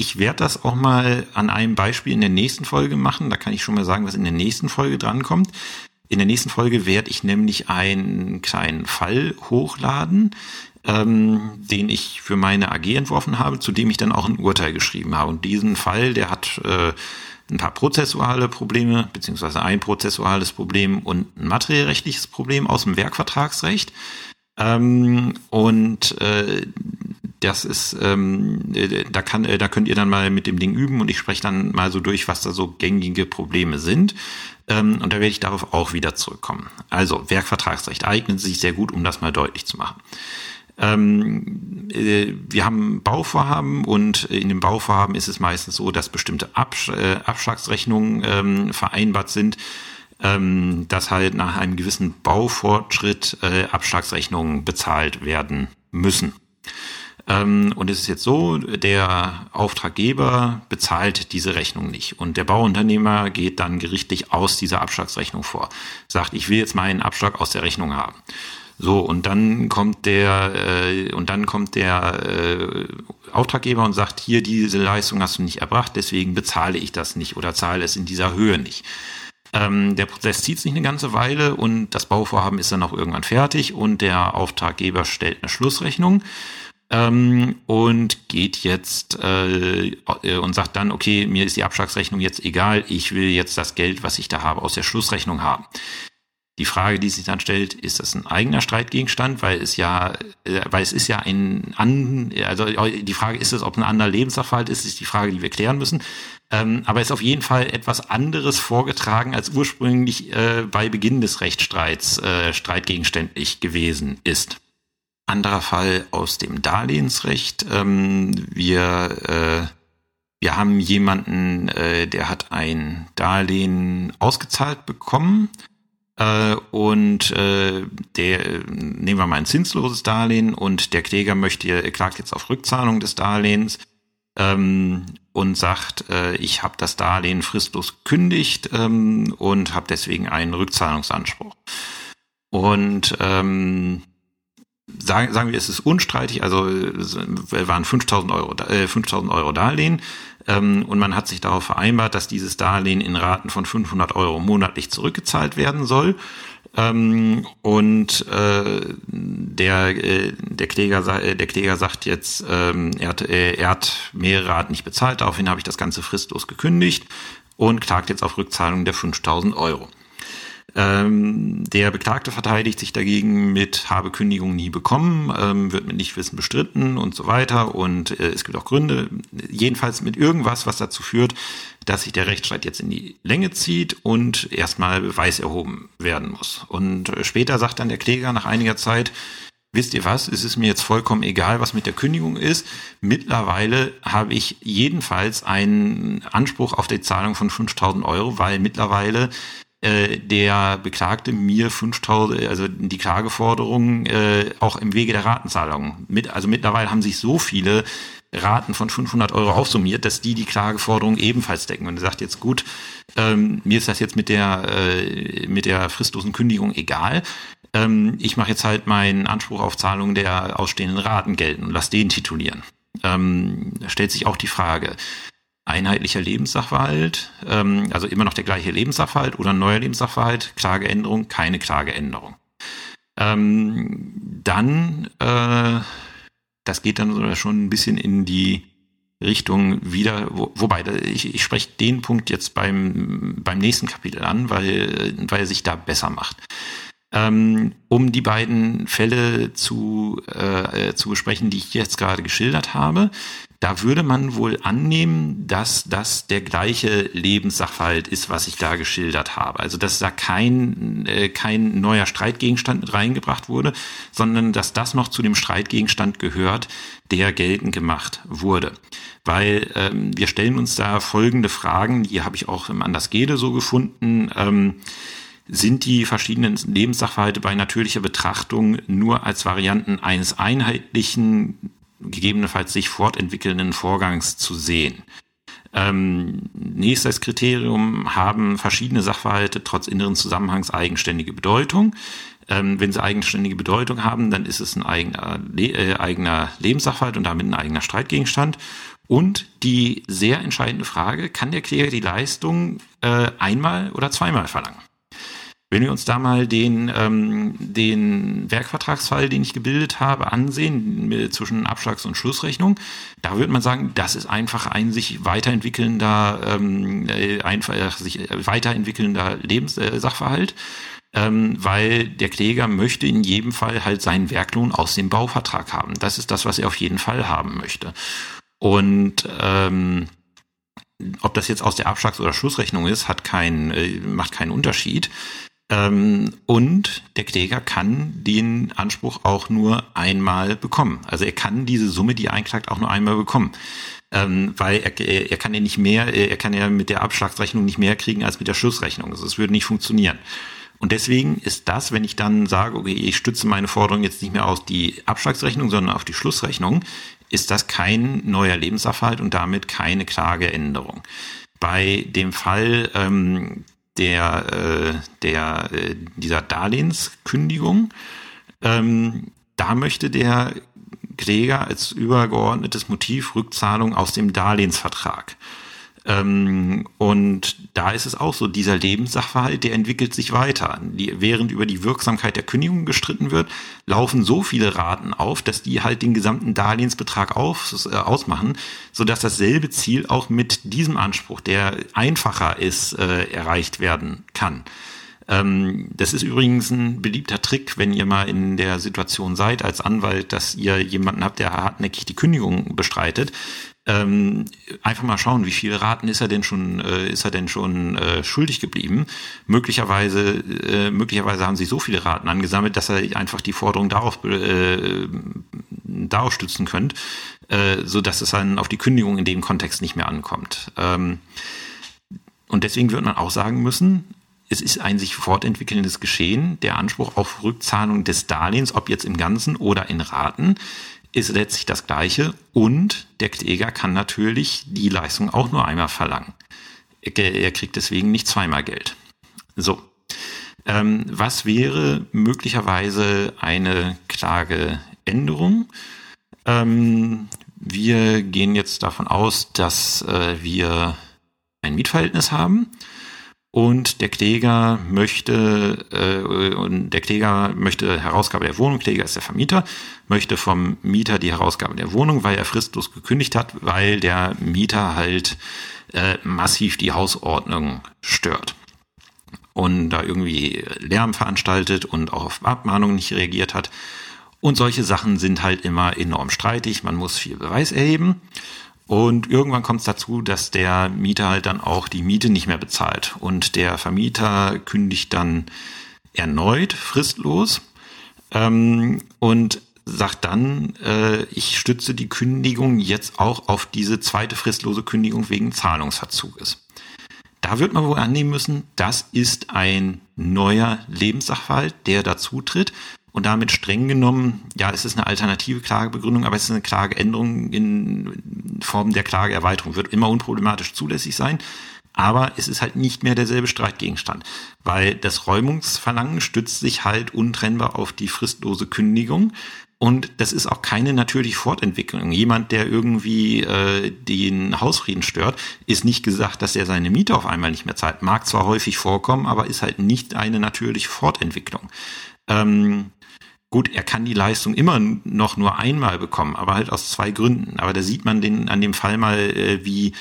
Speaker 1: Ich werde das auch mal an einem Beispiel in der nächsten Folge machen. Da kann ich schon mal sagen, was in der nächsten Folge drankommt. In der nächsten Folge werde ich nämlich einen kleinen Fall hochladen, ähm, den ich für meine AG entworfen habe, zu dem ich dann auch ein Urteil geschrieben habe. Und diesen Fall, der hat äh, ein paar prozessuale Probleme, beziehungsweise ein prozessuales Problem und ein materiellrechtliches Problem aus dem Werkvertragsrecht. Ähm, und äh, das ist, ähm, äh, da kann, äh, da könnt ihr dann mal mit dem Ding üben und ich spreche dann mal so durch, was da so gängige Probleme sind. Ähm, und da werde ich darauf auch wieder zurückkommen. Also Werkvertragsrecht eignet sich sehr gut, um das mal deutlich zu machen. Ähm, äh, wir haben Bauvorhaben und in dem Bauvorhaben ist es meistens so, dass bestimmte Absch äh, Abschlagsrechnungen ähm, vereinbart sind ähm, dass halt nach einem gewissen Baufortschritt äh, Abschlagsrechnungen bezahlt werden müssen. Ähm, und es ist jetzt so, der Auftraggeber bezahlt diese Rechnung nicht. Und der Bauunternehmer geht dann gerichtlich aus dieser Abschlagsrechnung vor. Sagt, ich will jetzt meinen Abschlag aus der Rechnung haben. So, und dann kommt der, äh, und dann kommt der äh, Auftraggeber und sagt, hier, diese Leistung hast du nicht erbracht, deswegen bezahle ich das nicht oder zahle es in dieser Höhe nicht. Ähm, der Prozess zieht sich eine ganze Weile und das Bauvorhaben ist dann auch irgendwann fertig und der Auftraggeber stellt eine Schlussrechnung ähm, und geht jetzt äh, und sagt dann, okay, mir ist die Abschlagsrechnung jetzt egal, ich will jetzt das Geld, was ich da habe, aus der Schlussrechnung haben. Die Frage, die sich dann stellt, ist das ein eigener Streitgegenstand, weil es ja, äh, weil es ist ja ein, an, also die Frage ist es, ob ein anderer Lebenssachverhalt ist, ist die Frage, die wir klären müssen. Ähm, aber ist auf jeden Fall etwas anderes vorgetragen, als ursprünglich äh, bei Beginn des Rechtsstreits äh, streitgegenständlich gewesen ist. Anderer Fall aus dem Darlehensrecht. Ähm, wir, äh, wir haben jemanden, äh, der hat ein Darlehen ausgezahlt bekommen. Äh, und äh, der, nehmen wir mal ein zinsloses Darlehen und der Kläger möchte, klagt jetzt auf Rückzahlung des Darlehens ähm, und sagt, äh, ich habe das Darlehen fristlos kündigt ähm, und habe deswegen einen Rückzahlungsanspruch. Und ähm, sagen, sagen wir, es ist unstreitig, also es waren 5000 Euro, äh, 5000 Euro Darlehen ähm, und man hat sich darauf vereinbart, dass dieses Darlehen in Raten von 500 Euro monatlich zurückgezahlt werden soll. Ähm, und äh, der, äh, der, Kläger, äh, der Kläger sagt jetzt, ähm, er, hat, äh, er hat mehrere Raten nicht bezahlt, daraufhin habe ich das Ganze fristlos gekündigt und klagt jetzt auf Rückzahlung der 5000 Euro. Ähm, der Beklagte verteidigt sich dagegen mit habe Kündigung nie bekommen, ähm, wird mit Nichtwissen bestritten und so weiter. Und äh, es gibt auch Gründe, jedenfalls mit irgendwas, was dazu führt, dass sich der Rechtsstreit jetzt in die Länge zieht und erstmal Beweis erhoben werden muss. Und äh, später sagt dann der Kläger nach einiger Zeit, wisst ihr was, es ist mir jetzt vollkommen egal, was mit der Kündigung ist. Mittlerweile habe ich jedenfalls einen Anspruch auf die Zahlung von 5000 Euro, weil mittlerweile äh, der Beklagte mir 5000, also die Klageforderung äh, auch im Wege der Ratenzahlung mit, also mittlerweile haben sich so viele Raten von 500 Euro aufsummiert, dass die die Klageforderung ebenfalls decken. Und er sagt jetzt gut, ähm, mir ist das jetzt mit der äh, mit der fristlosen Kündigung egal ähm, ich mache jetzt halt meinen Anspruch auf Zahlung der ausstehenden Raten gelten und lass den titulieren. Ähm, da stellt sich auch die Frage, einheitlicher Lebenssachverhalt, ähm, also immer noch der gleiche Lebenssachverhalt oder neuer Lebenssachverhalt, Klageänderung, keine Klageänderung. Ähm, dann, äh, das geht dann schon ein bisschen in die Richtung wieder, wo, wobei ich, ich spreche den Punkt jetzt beim, beim nächsten Kapitel an, weil, weil er sich da besser macht ähm, um die beiden Fälle zu, äh, zu besprechen, die ich jetzt gerade geschildert habe. Da würde man wohl annehmen, dass das der gleiche Lebenssachverhalt ist, was ich da geschildert habe. Also dass da kein, äh, kein neuer Streitgegenstand mit reingebracht wurde, sondern dass das noch zu dem Streitgegenstand gehört, der geltend gemacht wurde. Weil ähm, wir stellen uns da folgende Fragen, die habe ich auch im Andersgede so gefunden. Ähm, sind die verschiedenen Lebenssachverhalte bei natürlicher Betrachtung nur als Varianten eines einheitlichen, gegebenenfalls sich fortentwickelnden Vorgangs zu sehen. Ähm, nächstes Kriterium haben verschiedene Sachverhalte trotz inneren Zusammenhangs eigenständige Bedeutung. Ähm, wenn sie eigenständige Bedeutung haben, dann ist es ein eigener, äh, eigener Lebenssachverhalt und damit ein eigener Streitgegenstand. Und die sehr entscheidende Frage, kann der Kläger die Leistung äh, einmal oder zweimal verlangen? Wenn wir uns da mal den, ähm, den Werkvertragsfall, den ich gebildet habe, ansehen, zwischen Abschlags- und Schlussrechnung, da würde man sagen, das ist einfach ein sich weiterentwickelnder, ähm, äh, einfach sich weiterentwickelnder Lebenssachverhalt. Äh, ähm, weil der Kläger möchte in jedem Fall halt seinen Werklohn aus dem Bauvertrag haben. Das ist das, was er auf jeden Fall haben möchte. Und ähm, ob das jetzt aus der Abschlags- oder Schlussrechnung ist, hat kein, äh, macht keinen Unterschied. Ähm, und der Kläger kann den Anspruch auch nur einmal bekommen. Also er kann diese Summe, die er einklagt, auch nur einmal bekommen. Ähm, weil er, er kann ja nicht mehr, er kann ja mit der Abschlagsrechnung nicht mehr kriegen als mit der Schlussrechnung. Also es würde nicht funktionieren. Und deswegen ist das, wenn ich dann sage, okay, ich stütze meine Forderung jetzt nicht mehr auf die Abschlagsrechnung, sondern auf die Schlussrechnung, ist das kein neuer Lebenssachverhalt und damit keine Klageänderung. Bei dem Fall, ähm, der, äh, der, äh, dieser Darlehenskündigung. Ähm, da möchte der Kläger als übergeordnetes Motiv Rückzahlung aus dem Darlehensvertrag. Ähm, und da ist es auch so, dieser Lebenssachverhalt, der entwickelt sich weiter. Die, während über die Wirksamkeit der Kündigung gestritten wird, laufen so viele Raten auf, dass die halt den gesamten Darlehensbetrag auf, äh, ausmachen, sodass dasselbe Ziel auch mit diesem Anspruch, der einfacher ist, äh, erreicht werden kann. Ähm, das ist übrigens ein beliebter Trick, wenn ihr mal in der Situation seid als Anwalt, dass ihr jemanden habt, der hartnäckig die Kündigung bestreitet ähm, einfach mal schauen, wie viele Raten ist er denn schon, äh, ist er denn schon äh, schuldig geblieben? Möglicherweise, äh, möglicherweise haben sich so viele Raten angesammelt, dass er einfach die Forderung darauf, äh, darauf stützen könnt, äh, so dass es dann auf die Kündigung in dem Kontext nicht mehr ankommt. Ähm, und deswegen wird man auch sagen müssen, es ist ein sich fortentwickelndes Geschehen. Der Anspruch auf Rückzahlung des Darlehens, ob jetzt im Ganzen oder in Raten, ist letztlich das Gleiche und der Kläger kann natürlich die Leistung auch nur einmal verlangen. Er kriegt deswegen nicht zweimal Geld. So. Ähm, was wäre möglicherweise eine Klageänderung? Ähm, wir gehen jetzt davon aus, dass äh, wir ein Mietverhältnis haben und der Kläger möchte äh, und der Kläger möchte Herausgabe der Wohnung, Kläger ist der Vermieter, möchte vom Mieter die Herausgabe der Wohnung, weil er fristlos gekündigt hat, weil der Mieter halt äh, massiv die Hausordnung stört. und da irgendwie Lärm veranstaltet und auch auf Abmahnungen nicht reagiert hat. Und solche Sachen sind halt immer enorm streitig. Man muss viel Beweis erheben. Und irgendwann kommt es dazu, dass der Mieter halt dann auch die Miete nicht mehr bezahlt. Und der Vermieter kündigt dann erneut fristlos ähm, und sagt dann, äh, ich stütze die Kündigung jetzt auch auf diese zweite fristlose Kündigung wegen Zahlungsverzuges. Da wird man wohl annehmen müssen, das ist ein neuer Lebenssachverhalt, der dazu tritt und damit streng genommen, ja, es ist eine alternative Klagebegründung, aber es ist eine Klageänderung in Form der Klageerweiterung, wird immer unproblematisch zulässig sein. Aber es ist halt nicht mehr derselbe Streitgegenstand, weil das Räumungsverlangen stützt sich halt untrennbar auf die fristlose Kündigung. Und das ist auch keine natürliche Fortentwicklung. Jemand, der irgendwie äh, den Hausfrieden stört, ist nicht gesagt, dass er seine Miete auf einmal nicht mehr zahlt. Mag zwar häufig vorkommen, aber ist halt nicht eine natürliche Fortentwicklung. Ähm, Gut, er kann die Leistung immer noch nur einmal bekommen, aber halt aus zwei Gründen. Aber da sieht man den, an dem Fall mal, äh, wie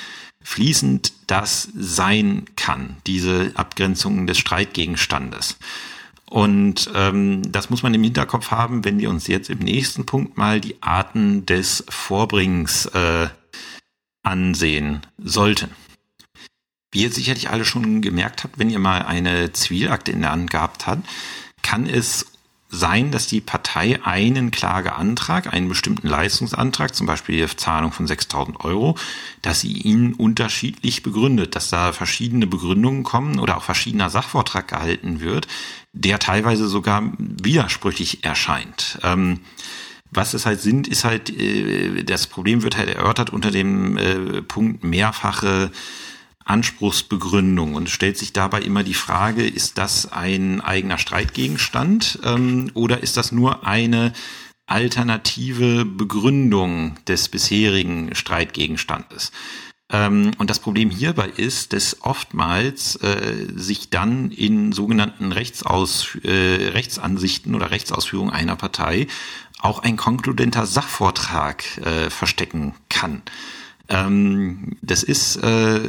Speaker 1: fließend das sein kann, diese Abgrenzung des Streitgegenstandes. Und ähm, das muss man im Hinterkopf haben, wenn wir uns jetzt im nächsten Punkt mal die Arten des Vorbringens äh, ansehen sollten. Wie ihr sicherlich alle schon gemerkt habt, wenn ihr mal eine Zivilakte in der Hand gehabt habt, kann es sein, dass die Partei einen Klageantrag, einen bestimmten Leistungsantrag, zum Beispiel die Zahlung von 6000 Euro, dass sie ihn unterschiedlich begründet, dass da verschiedene Begründungen kommen oder auch verschiedener Sachvortrag gehalten wird, der teilweise sogar widersprüchlich erscheint. Ähm, was es halt sind, ist halt, äh, das Problem wird halt erörtert unter dem äh, Punkt mehrfache Anspruchsbegründung und stellt sich dabei immer die Frage, ist das ein eigener Streitgegenstand ähm, oder ist das nur eine alternative Begründung des bisherigen Streitgegenstandes? Ähm, und das Problem hierbei ist, dass oftmals äh, sich dann in sogenannten Rechtsaus, äh, Rechtsansichten oder Rechtsausführungen einer Partei auch ein konkludenter Sachvortrag äh, verstecken kann. Ähm, das ist, äh,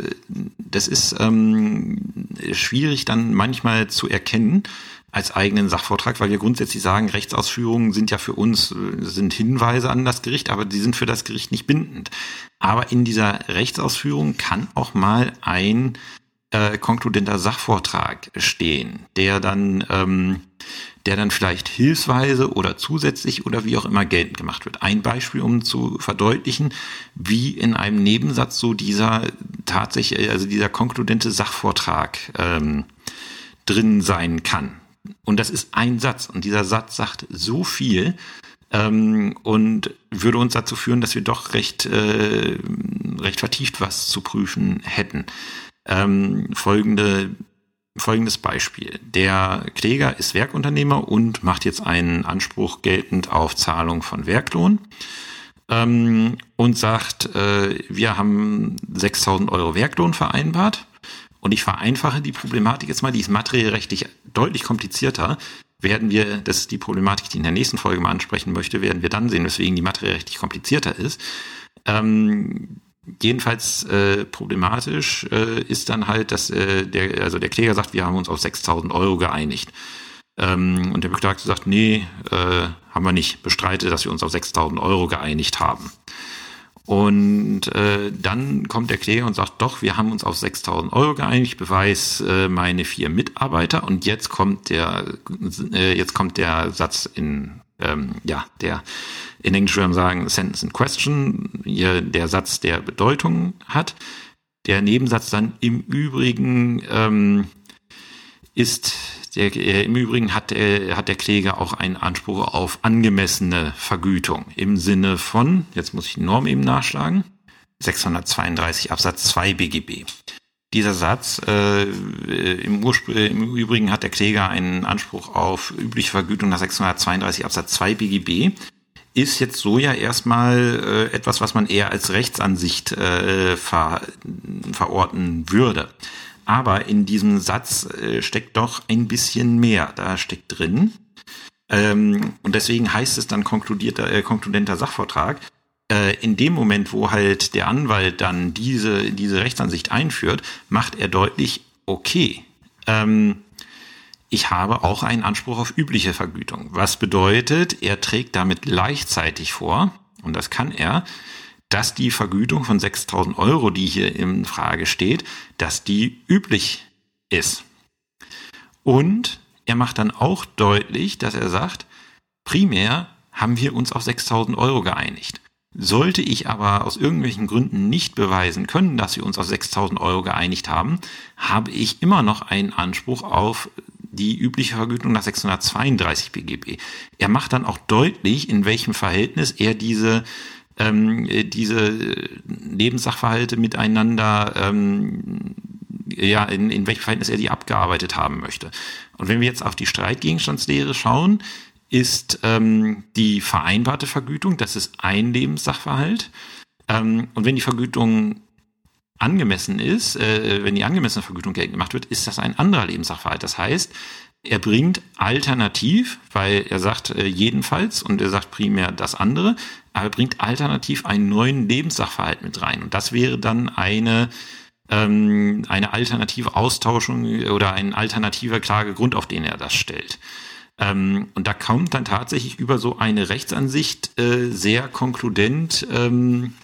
Speaker 1: das ist ähm, schwierig dann manchmal zu erkennen als eigenen Sachvortrag, weil wir grundsätzlich sagen, Rechtsausführungen sind ja für uns, äh, sind Hinweise an das Gericht, aber die sind für das Gericht nicht bindend. Aber in dieser Rechtsausführung kann auch mal ein äh, konkludenter Sachvortrag stehen, der dann ähm, der dann vielleicht hilfsweise oder zusätzlich oder wie auch immer geltend gemacht wird. Ein Beispiel, um zu verdeutlichen, wie in einem Nebensatz so dieser tatsächlich, also dieser konkludente Sachvortrag ähm, drin sein kann. Und das ist ein Satz und dieser Satz sagt so viel ähm, und würde uns dazu führen, dass wir doch recht, äh, recht vertieft was zu prüfen hätten. Ähm, folgende folgendes Beispiel. Der Kläger ist Werkunternehmer und macht jetzt einen Anspruch geltend auf Zahlung von Werklohn ähm, und sagt, äh, wir haben 6000 Euro Werklohn vereinbart und ich vereinfache die Problematik jetzt mal, die ist materiellrechtlich deutlich komplizierter. Werden wir, das ist die Problematik, die ich in der nächsten Folge mal ansprechen möchte, werden wir dann sehen, weswegen die materiellrechtlich komplizierter ist. Ähm, Jedenfalls äh, problematisch äh, ist dann halt, dass äh, der, also der Kläger sagt, wir haben uns auf 6.000 Euro geeinigt. Ähm, und der Beklagte sagt, nee, äh, haben wir nicht. Bestreite, dass wir uns auf 6.000 Euro geeinigt haben. Und äh, dann kommt der Kläger und sagt, doch, wir haben uns auf 6.000 Euro geeinigt, beweis äh, meine vier Mitarbeiter. Und jetzt kommt der, äh, jetzt kommt der Satz in, ähm, ja, der in Englisch würde man sagen Sentence in Question, hier der Satz, der Bedeutung hat. Der Nebensatz dann im Übrigen ähm, ist der, äh, im Übrigen hat, äh, hat der Kläger auch einen Anspruch auf angemessene Vergütung im Sinne von, jetzt muss ich die Norm eben nachschlagen, 632 Absatz 2 BGB. Dieser Satz, äh, im, Urspr im Übrigen hat der Kläger einen Anspruch auf übliche Vergütung nach 632 Absatz 2 BGB ist jetzt so ja erstmal äh, etwas, was man eher als Rechtsansicht äh, ver verorten würde. Aber in diesem Satz äh, steckt doch ein bisschen mehr. Da steckt drin. Ähm, und deswegen heißt es dann konkludierter, äh, konkludenter Sachvortrag. Äh, in dem Moment, wo halt der Anwalt dann diese, diese Rechtsansicht einführt, macht er deutlich, okay, ähm, ich habe auch einen Anspruch auf übliche Vergütung. Was bedeutet, er trägt damit gleichzeitig vor, und das kann er, dass die Vergütung von 6000 Euro, die hier in Frage steht, dass die üblich ist. Und er macht dann auch deutlich, dass er sagt, primär haben wir uns auf 6000 Euro geeinigt. Sollte ich aber aus irgendwelchen Gründen nicht beweisen können, dass wir uns auf 6000 Euro geeinigt haben, habe ich immer noch einen Anspruch auf die übliche Vergütung nach 632 BGB. Er macht dann auch deutlich, in welchem Verhältnis er diese ähm, diese Lebenssachverhalte miteinander, ähm, ja, in, in welchem Verhältnis er die abgearbeitet haben möchte. Und wenn wir jetzt auf die Streitgegenstandslehre schauen, ist ähm, die vereinbarte Vergütung, das ist ein Lebenssachverhalt. Ähm, und wenn die Vergütung angemessen ist, äh, wenn die angemessene Vergütung geltend gemacht wird, ist das ein anderer Lebenssachverhalt. Das heißt, er bringt alternativ, weil er sagt äh, jedenfalls und er sagt primär das andere, aber er bringt alternativ einen neuen Lebenssachverhalt mit rein. Und das wäre dann eine ähm, eine alternative Austauschung oder ein alternativer Klagegrund, auf den er das stellt. Ähm, und da kommt dann tatsächlich über so eine Rechtsansicht äh, sehr konkludent ähm,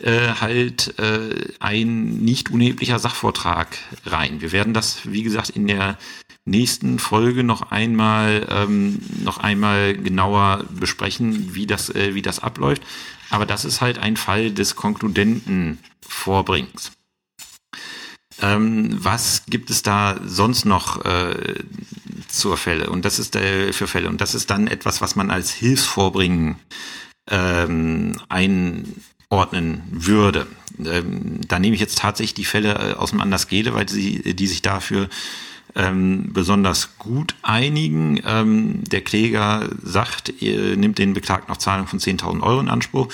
Speaker 1: äh, halt äh, ein nicht unerheblicher Sachvortrag rein. Wir werden das, wie gesagt, in der nächsten Folge noch einmal ähm, noch einmal genauer besprechen, wie das äh, wie das abläuft. Aber das ist halt ein Fall des konkludenten Vorbringens. Ähm, was gibt es da sonst noch äh, zur Fälle? Und das ist äh, für Fälle und das ist dann etwas, was man als Hilfsvorbringen ähm, einordnen würde. Ähm, da nehme ich jetzt tatsächlich die Fälle äh, aus dem Andersgede, weil sie die sich dafür ähm, besonders gut einigen. Ähm, der Kläger sagt, er nimmt den Beklagten auf Zahlung von 10.000 Euro in Anspruch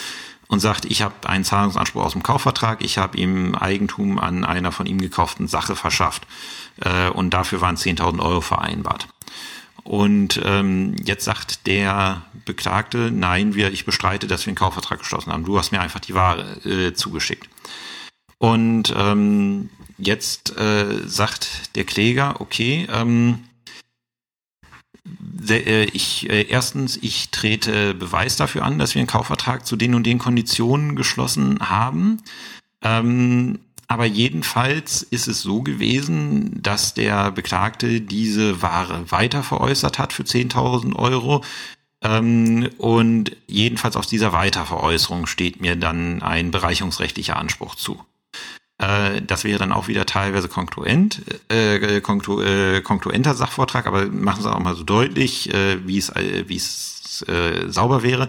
Speaker 1: und sagt, ich habe einen Zahlungsanspruch aus dem Kaufvertrag, ich habe ihm Eigentum an einer von ihm gekauften Sache verschafft äh, und dafür waren 10.000 Euro vereinbart. Und ähm, jetzt sagt der Beklagte, nein, wir, ich bestreite, dass wir einen Kaufvertrag geschlossen haben. Du hast mir einfach die Ware äh, zugeschickt. Und ähm, Jetzt äh, sagt der Kläger, okay, ähm, äh, ich äh, erstens, ich trete Beweis dafür an, dass wir einen Kaufvertrag zu den und den Konditionen geschlossen haben. Ähm, aber jedenfalls ist es so gewesen, dass der Beklagte diese Ware weiter veräußert hat für 10.000 Euro. Ähm, und jedenfalls aus dieser Weiterveräußerung steht mir dann ein bereicherungsrechtlicher Anspruch zu. Äh, das wäre dann auch wieder teilweise konkurrent, äh, konklu äh, konkurrenter Sachvortrag, aber machen Sie auch mal so deutlich, äh, wie es äh, wie es äh, sauber wäre.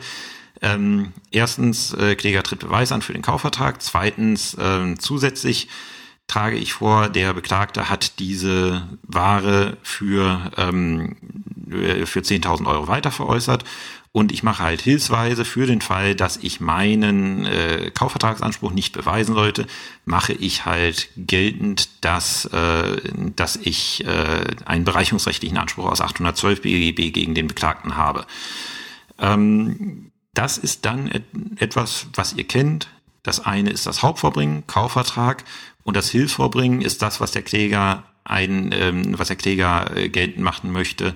Speaker 1: Ähm, erstens, äh, Kläger tritt Beweis an für den Kaufvertrag. Zweitens, äh, zusätzlich trage ich vor, der Beklagte hat diese Ware für, ähm, für 10.000 Euro weiter veräußert und ich mache halt Hilfsweise für den Fall, dass ich meinen äh, Kaufvertragsanspruch nicht beweisen sollte, mache ich halt geltend, dass, äh, dass ich äh, einen bereicherungsrechtlichen Anspruch aus 812 BGB gegen den Beklagten habe. Ähm, das ist dann et etwas, was ihr kennt. Das eine ist das Hauptvorbringen, Kaufvertrag, und das Hilfsvorbringen ist das, was der Kläger ein, ähm, was der Kläger äh, geltend machen möchte,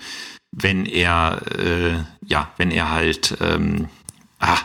Speaker 1: wenn er äh, ja, wenn er halt ähm, ah,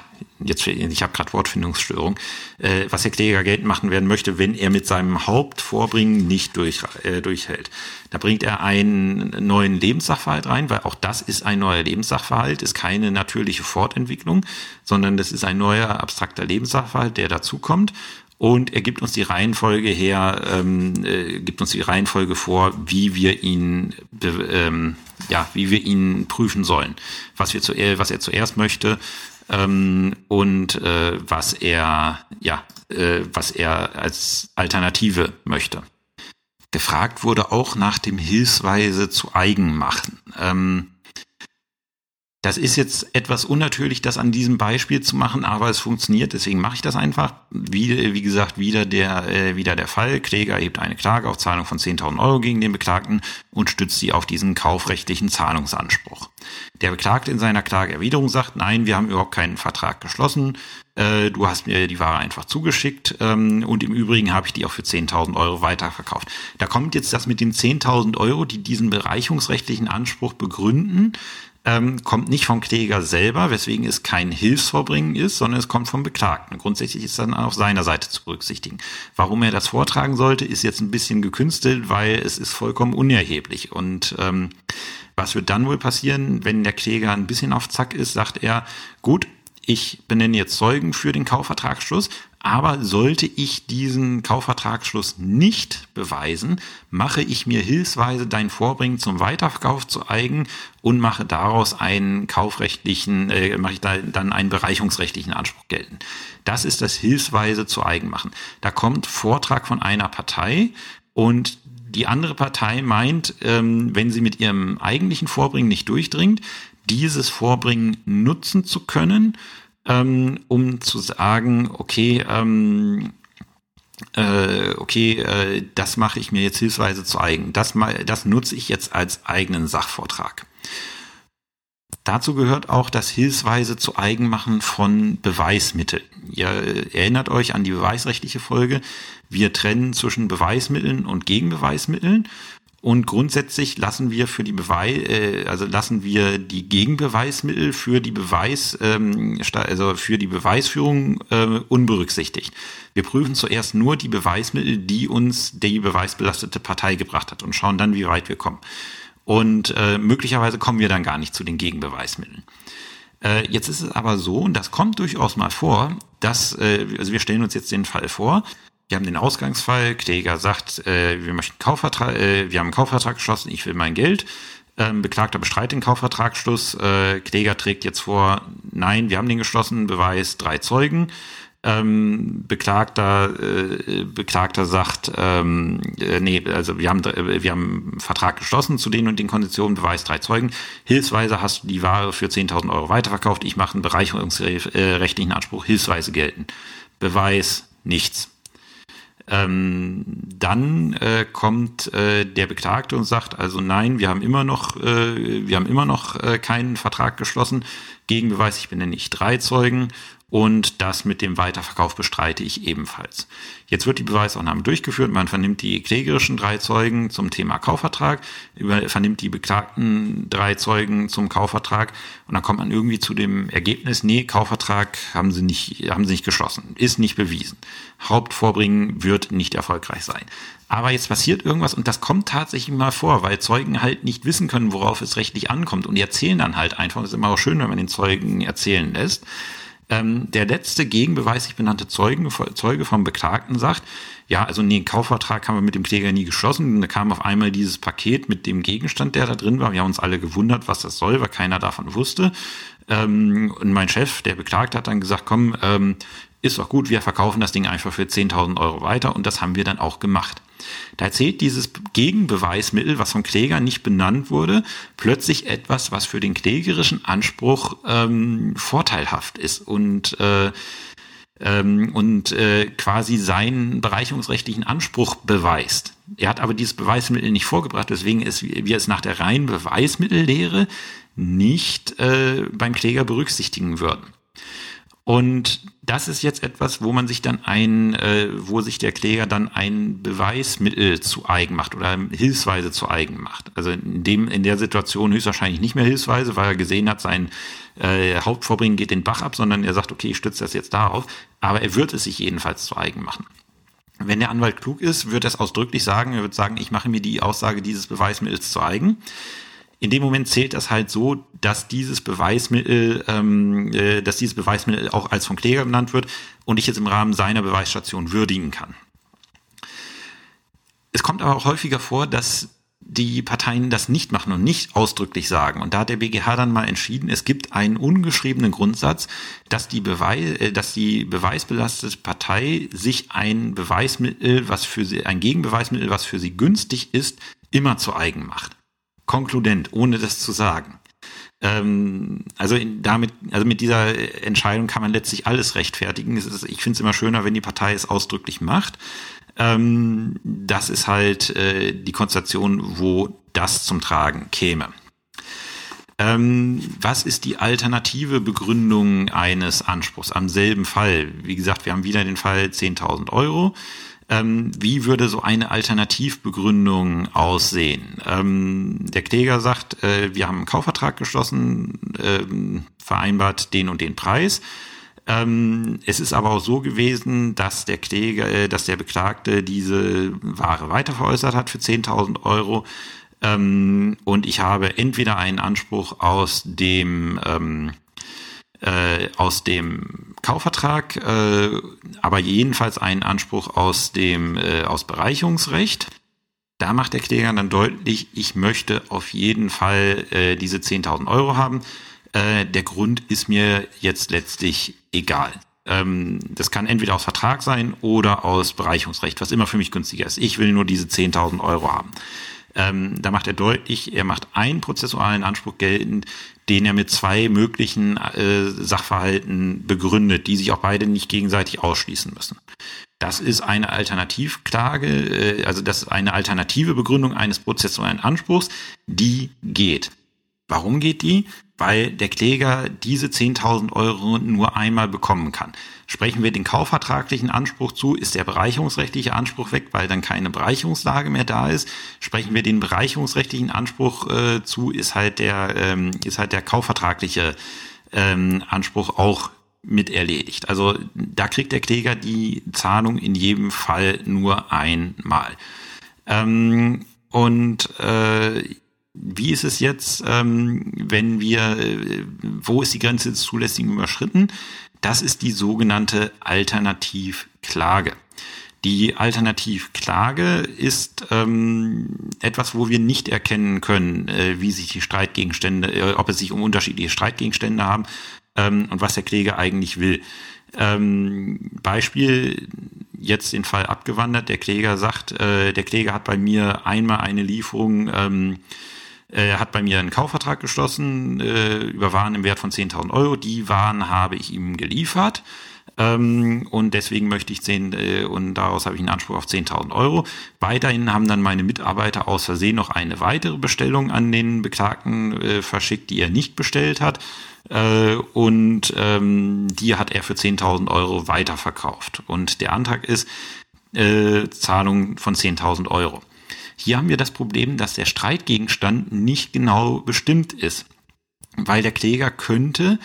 Speaker 1: jetzt ich habe gerade Wortfindungsstörung, äh, was der Kläger geltend machen werden möchte, wenn er mit seinem Hauptvorbringen nicht durch, äh, durchhält. Da bringt er einen neuen Lebenssachverhalt rein, weil auch das ist ein neuer Lebenssachverhalt, ist keine natürliche Fortentwicklung, sondern das ist ein neuer abstrakter Lebenssachverhalt, der dazukommt und er gibt uns die Reihenfolge her, ähm, äh, gibt uns die Reihenfolge vor, wie wir ihn, ähm, ja, wie wir ihn prüfen sollen, was wir zu, was er zuerst möchte ähm, und äh, was er, ja, äh, was er als Alternative möchte. Gefragt wurde auch nach dem Hilfsweise zu Eigenmachen. Ähm, Das ist jetzt etwas unnatürlich, das an diesem Beispiel zu machen, aber es funktioniert, deswegen mache ich das einfach. Wie, wie gesagt, wieder der, äh, wieder der Fall. Kläger erhebt eine Klage auf Zahlung von 10.000 Euro gegen den Beklagten und stützt sie auf diesen kaufrechtlichen Zahlungsanspruch. Der Beklagte in seiner Klageerwiderung sagt, nein, wir haben überhaupt keinen Vertrag geschlossen, äh, du hast mir die Ware einfach zugeschickt ähm, und im Übrigen habe ich die auch für 10.000 Euro weiterverkauft. Da kommt jetzt das mit den 10.000 Euro, die diesen bereichungsrechtlichen Anspruch begründen, ähm, kommt nicht vom Kläger selber, weswegen es kein Hilfsvorbringen ist, sondern es kommt vom Beklagten. Grundsätzlich ist dann auf seiner Seite zu berücksichtigen. Warum er das vortragen sollte, ist jetzt ein bisschen gekünstelt, weil es ist vollkommen unerheblich. Und ähm, was wird dann wohl passieren, wenn der Kläger ein bisschen auf Zack ist, sagt er, gut, ich benenne jetzt Zeugen für den Kaufvertragsschluss, aber sollte ich diesen Kaufvertragsschluss nicht beweisen, mache ich mir hilfsweise dein Vorbringen zum Weiterverkauf zu eigen und mache daraus einen kaufrechtlichen, äh, mache ich da dann einen bereichungsrechtlichen Anspruch gelten. Das ist das hilfsweise zu eigen machen. Da kommt Vortrag von einer Partei und die andere Partei meint, ähm, wenn sie mit ihrem eigentlichen Vorbringen nicht durchdringt, dieses Vorbringen nutzen zu können ähm, um zu sagen, okay, ähm, äh, okay, äh, das mache ich mir jetzt hilfsweise zu eigen. Das, das nutze ich jetzt als eigenen Sachvortrag. Dazu gehört auch das hilfsweise zu Eigenmachen von Beweismitteln. Ihr erinnert euch an die beweisrechtliche Folge. Wir trennen zwischen Beweismitteln und Gegenbeweismitteln und grundsätzlich lassen wir für die Beweis, äh, also lassen wir die Gegenbeweismittel für die Beweis, ähm, also für die Beweisführung äh, unberücksichtigt. Wir prüfen zuerst nur die Beweismittel, die uns die beweisbelastete Partei gebracht hat und schauen dann, wie weit wir kommen. Und äh, möglicherweise kommen wir dann gar nicht zu den Gegenbeweismitteln. Äh, jetzt ist es aber so, und das kommt durchaus mal vor, dass, äh, also wir stellen uns jetzt den Fall vor, wir haben den Ausgangsfall, Kläger sagt, äh, wir möchten Kaufvertrag, äh, wir haben einen Kaufvertrag geschlossen, ich will mein Geld. Ähm, Beklagter bestreitet den Kaufvertragsschluss. Äh, Kläger trägt jetzt vor, nein, wir haben den geschlossen, Beweis drei Zeugen. Ähm, Beklagter, äh, Beklagter sagt, ähm, äh, nee, also wir haben, äh, wir haben einen Vertrag geschlossen zu den und den Konditionen, Beweis drei Zeugen. Hilfsweise hast du die Ware für 10.000 Euro weiterverkauft. Ich mache einen bereicherungsrechtlichen Anspruch, hilfsweise gelten. Beweis nichts. Ähm, dann äh, kommt äh, der Beklagte und sagt, also nein, wir haben immer noch, äh, wir haben immer noch äh, keinen Vertrag geschlossen. Gegenbeweis, ich benenne nicht drei Zeugen und das mit dem Weiterverkauf bestreite ich ebenfalls. Jetzt wird die Beweisaufnahme durchgeführt. Man vernimmt die klägerischen drei Zeugen zum Thema Kaufvertrag, vernimmt die beklagten drei Zeugen zum Kaufvertrag und dann kommt man irgendwie zu dem Ergebnis, nee, Kaufvertrag haben sie nicht, haben sie nicht geschlossen, ist nicht bewiesen. Hauptvorbringen wird nicht erfolgreich sein. Aber jetzt passiert irgendwas und das kommt tatsächlich mal vor, weil Zeugen halt nicht wissen können, worauf es rechtlich ankommt und die erzählen dann halt einfach. Es ist immer auch schön, wenn man den Zeugen erzählen lässt. Ähm, der letzte gegenbeweislich benannte Zeugen, Zeuge vom Beklagten sagt, ja, also nee, Kaufvertrag haben wir mit dem Kläger nie geschlossen. Da kam auf einmal dieses Paket mit dem Gegenstand, der da drin war. Wir haben uns alle gewundert, was das soll, weil keiner davon wusste. Ähm, und mein Chef, der Beklagte, hat dann gesagt, komm, ähm, ist doch gut, wir verkaufen das Ding einfach für 10.000 Euro weiter und das haben wir dann auch gemacht. Da erzählt dieses Gegenbeweismittel, was vom Kläger nicht benannt wurde, plötzlich etwas, was für den klägerischen Anspruch ähm, vorteilhaft ist und äh, ähm, und äh, quasi seinen bereicherungsrechtlichen Anspruch beweist. Er hat aber dieses Beweismittel nicht vorgebracht, weswegen es, wir es nach der reinen Beweismittellehre nicht äh, beim Kläger berücksichtigen würden. Und das ist jetzt etwas, wo man sich dann ein, äh, wo sich der Kläger dann ein Beweismittel zu eigen macht oder hilfsweise zu eigen macht. Also in dem, in der Situation höchstwahrscheinlich nicht mehr hilfsweise, weil er gesehen hat, sein äh, Hauptvorbringen geht den Bach ab, sondern er sagt, okay, ich stütze das jetzt darauf. Aber er wird es sich jedenfalls zu eigen machen. Wenn der Anwalt klug ist, wird er es ausdrücklich sagen. Er wird sagen, ich mache mir die Aussage dieses Beweismittels zu eigen in dem Moment zählt das halt so, dass dieses Beweismittel, ähm, äh, dass dieses Beweismittel auch als vom Kläger benannt wird und ich jetzt im Rahmen seiner Beweisstation würdigen kann. Es kommt aber auch häufiger vor, dass die Parteien das nicht machen und nicht ausdrücklich sagen. Und da hat der BGH dann mal entschieden, es gibt einen ungeschriebenen Grundsatz, dass die, Beweis, äh, dass die beweisbelastete Partei sich ein Beweismittel, was für sie, ein Gegenbeweismittel, was für sie günstig ist, immer zu eigen macht konkludent, ohne das zu sagen. Ähm, also damit, also mit dieser Entscheidung kann man letztlich alles rechtfertigen. Ich finde es immer schöner, wenn die Partei es ausdrücklich macht. Ähm, das ist halt äh, die Konstellation, wo das zum Tragen käme. Ähm, was ist die alternative Begründung eines Anspruchs am selben Fall? Wie gesagt, wir haben wieder den Fall 10.000 Euro. Ähm, wie würde so eine Alternativbegründung aussehen? Ähm, der Kläger sagt, äh, wir haben einen Kaufvertrag geschlossen, äh, vereinbart den und den Preis. Ähm, es ist aber auch so gewesen, dass der Kläger, äh, dass der Beklagte diese Ware weiterveräußert hat für 10.000 Euro. Ähm, und ich habe entweder einen Anspruch aus dem ähm, äh, aus dem Kaufvertrag, äh, aber jedenfalls einen Anspruch aus dem äh, aus Bereicherungsrecht. Da macht der Kläger dann deutlich, ich möchte auf jeden Fall äh, diese 10.000 Euro haben. Äh, der Grund ist mir jetzt letztlich egal. Ähm, das kann entweder aus Vertrag sein oder aus Bereicherungsrecht, was immer für mich günstiger ist. Ich will nur diese 10.000 Euro haben. Ähm, da macht er deutlich, er macht einen prozessualen Anspruch geltend, den er mit zwei möglichen äh, Sachverhalten begründet, die sich auch beide nicht gegenseitig ausschließen müssen. Das ist eine Alternativklage, äh, also das ist eine alternative Begründung eines prozessualen Anspruchs, die geht. Warum geht die? Weil der Kläger diese 10.000 Euro nur einmal bekommen kann. Sprechen wir den kaufvertraglichen Anspruch zu, ist der bereicherungsrechtliche Anspruch weg, weil dann keine Bereicherungslage mehr da ist. Sprechen wir den bereicherungsrechtlichen Anspruch äh, zu, ist halt der, ähm, ist halt der kaufvertragliche ähm, Anspruch auch mit erledigt. Also da kriegt der Kläger die Zahlung in jedem Fall nur einmal. Ähm, und äh, wie ist es jetzt, ähm, wenn wir, äh, wo ist die Grenze des Zulässigen überschritten? Das ist die sogenannte Alternativklage. Die Alternativklage ist ähm, etwas, wo wir nicht erkennen können, äh, wie sich die Streitgegenstände, äh, ob es sich um unterschiedliche Streitgegenstände haben ähm, und was der Kläger eigentlich will. Ähm, Beispiel jetzt den Fall abgewandert. Der Kläger sagt, äh, der Kläger hat bei mir einmal eine Lieferung ähm, er hat bei mir einen Kaufvertrag geschlossen äh, über Waren im Wert von 10.000 Euro. Die Waren habe ich ihm geliefert. Ähm, und deswegen möchte ich 10, äh, und daraus habe ich einen Anspruch auf 10.000 Euro. Weiterhin haben dann meine Mitarbeiter aus Versehen noch eine weitere Bestellung an den Beklagten äh, verschickt, die er nicht bestellt hat. Äh, und ähm, die hat er für 10.000 Euro weiterverkauft. Und der Antrag ist äh, Zahlung von 10.000 Euro. Hier haben wir das Problem, dass der Streitgegenstand nicht genau bestimmt ist, weil der Kläger könnte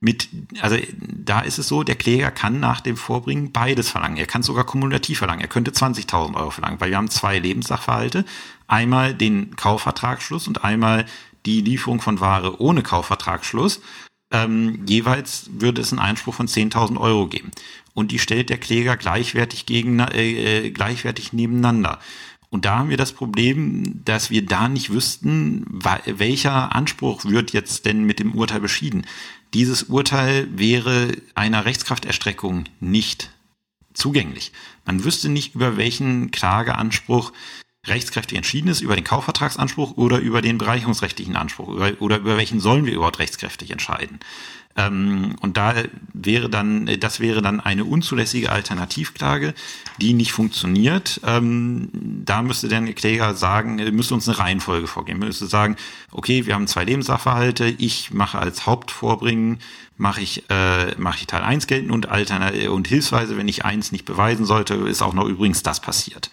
Speaker 1: mit, also da ist es so, der Kläger kann nach dem Vorbringen beides verlangen. Er kann sogar kumulativ verlangen. Er könnte 20.000 Euro verlangen, weil wir haben zwei Lebenssachverhalte. Einmal den Kaufvertragsschluss und einmal die Lieferung von Ware ohne Kaufvertragsschluss. Ähm, jeweils würde es einen Einspruch von 10.000 Euro geben. Und die stellt der Kläger gleichwertig, gegen, äh, äh gleichwertig nebeneinander. Und da haben wir das Problem, dass wir da nicht wüssten, welcher Anspruch wird jetzt denn mit dem Urteil beschieden. Dieses Urteil wäre einer Rechtskrafterstreckung nicht zugänglich. Man wüsste nicht, über welchen Klageanspruch rechtskräftig entschieden ist, über den Kaufvertragsanspruch oder über den bereicherungsrechtlichen Anspruch oder über welchen sollen wir überhaupt rechtskräftig entscheiden. Ähm, und da wäre dann, das wäre dann eine unzulässige Alternativklage, die nicht funktioniert. Ähm, da müsste der Kläger sagen, müsste uns eine Reihenfolge vorgeben. Müsste sagen, okay, wir haben zwei Lebenssachverhalte, ich mache als Hauptvorbringen, mache ich, äh, mache ich Teil 1 geltend und Altern und hilfsweise, wenn ich eins nicht beweisen sollte, ist auch noch übrigens das passiert.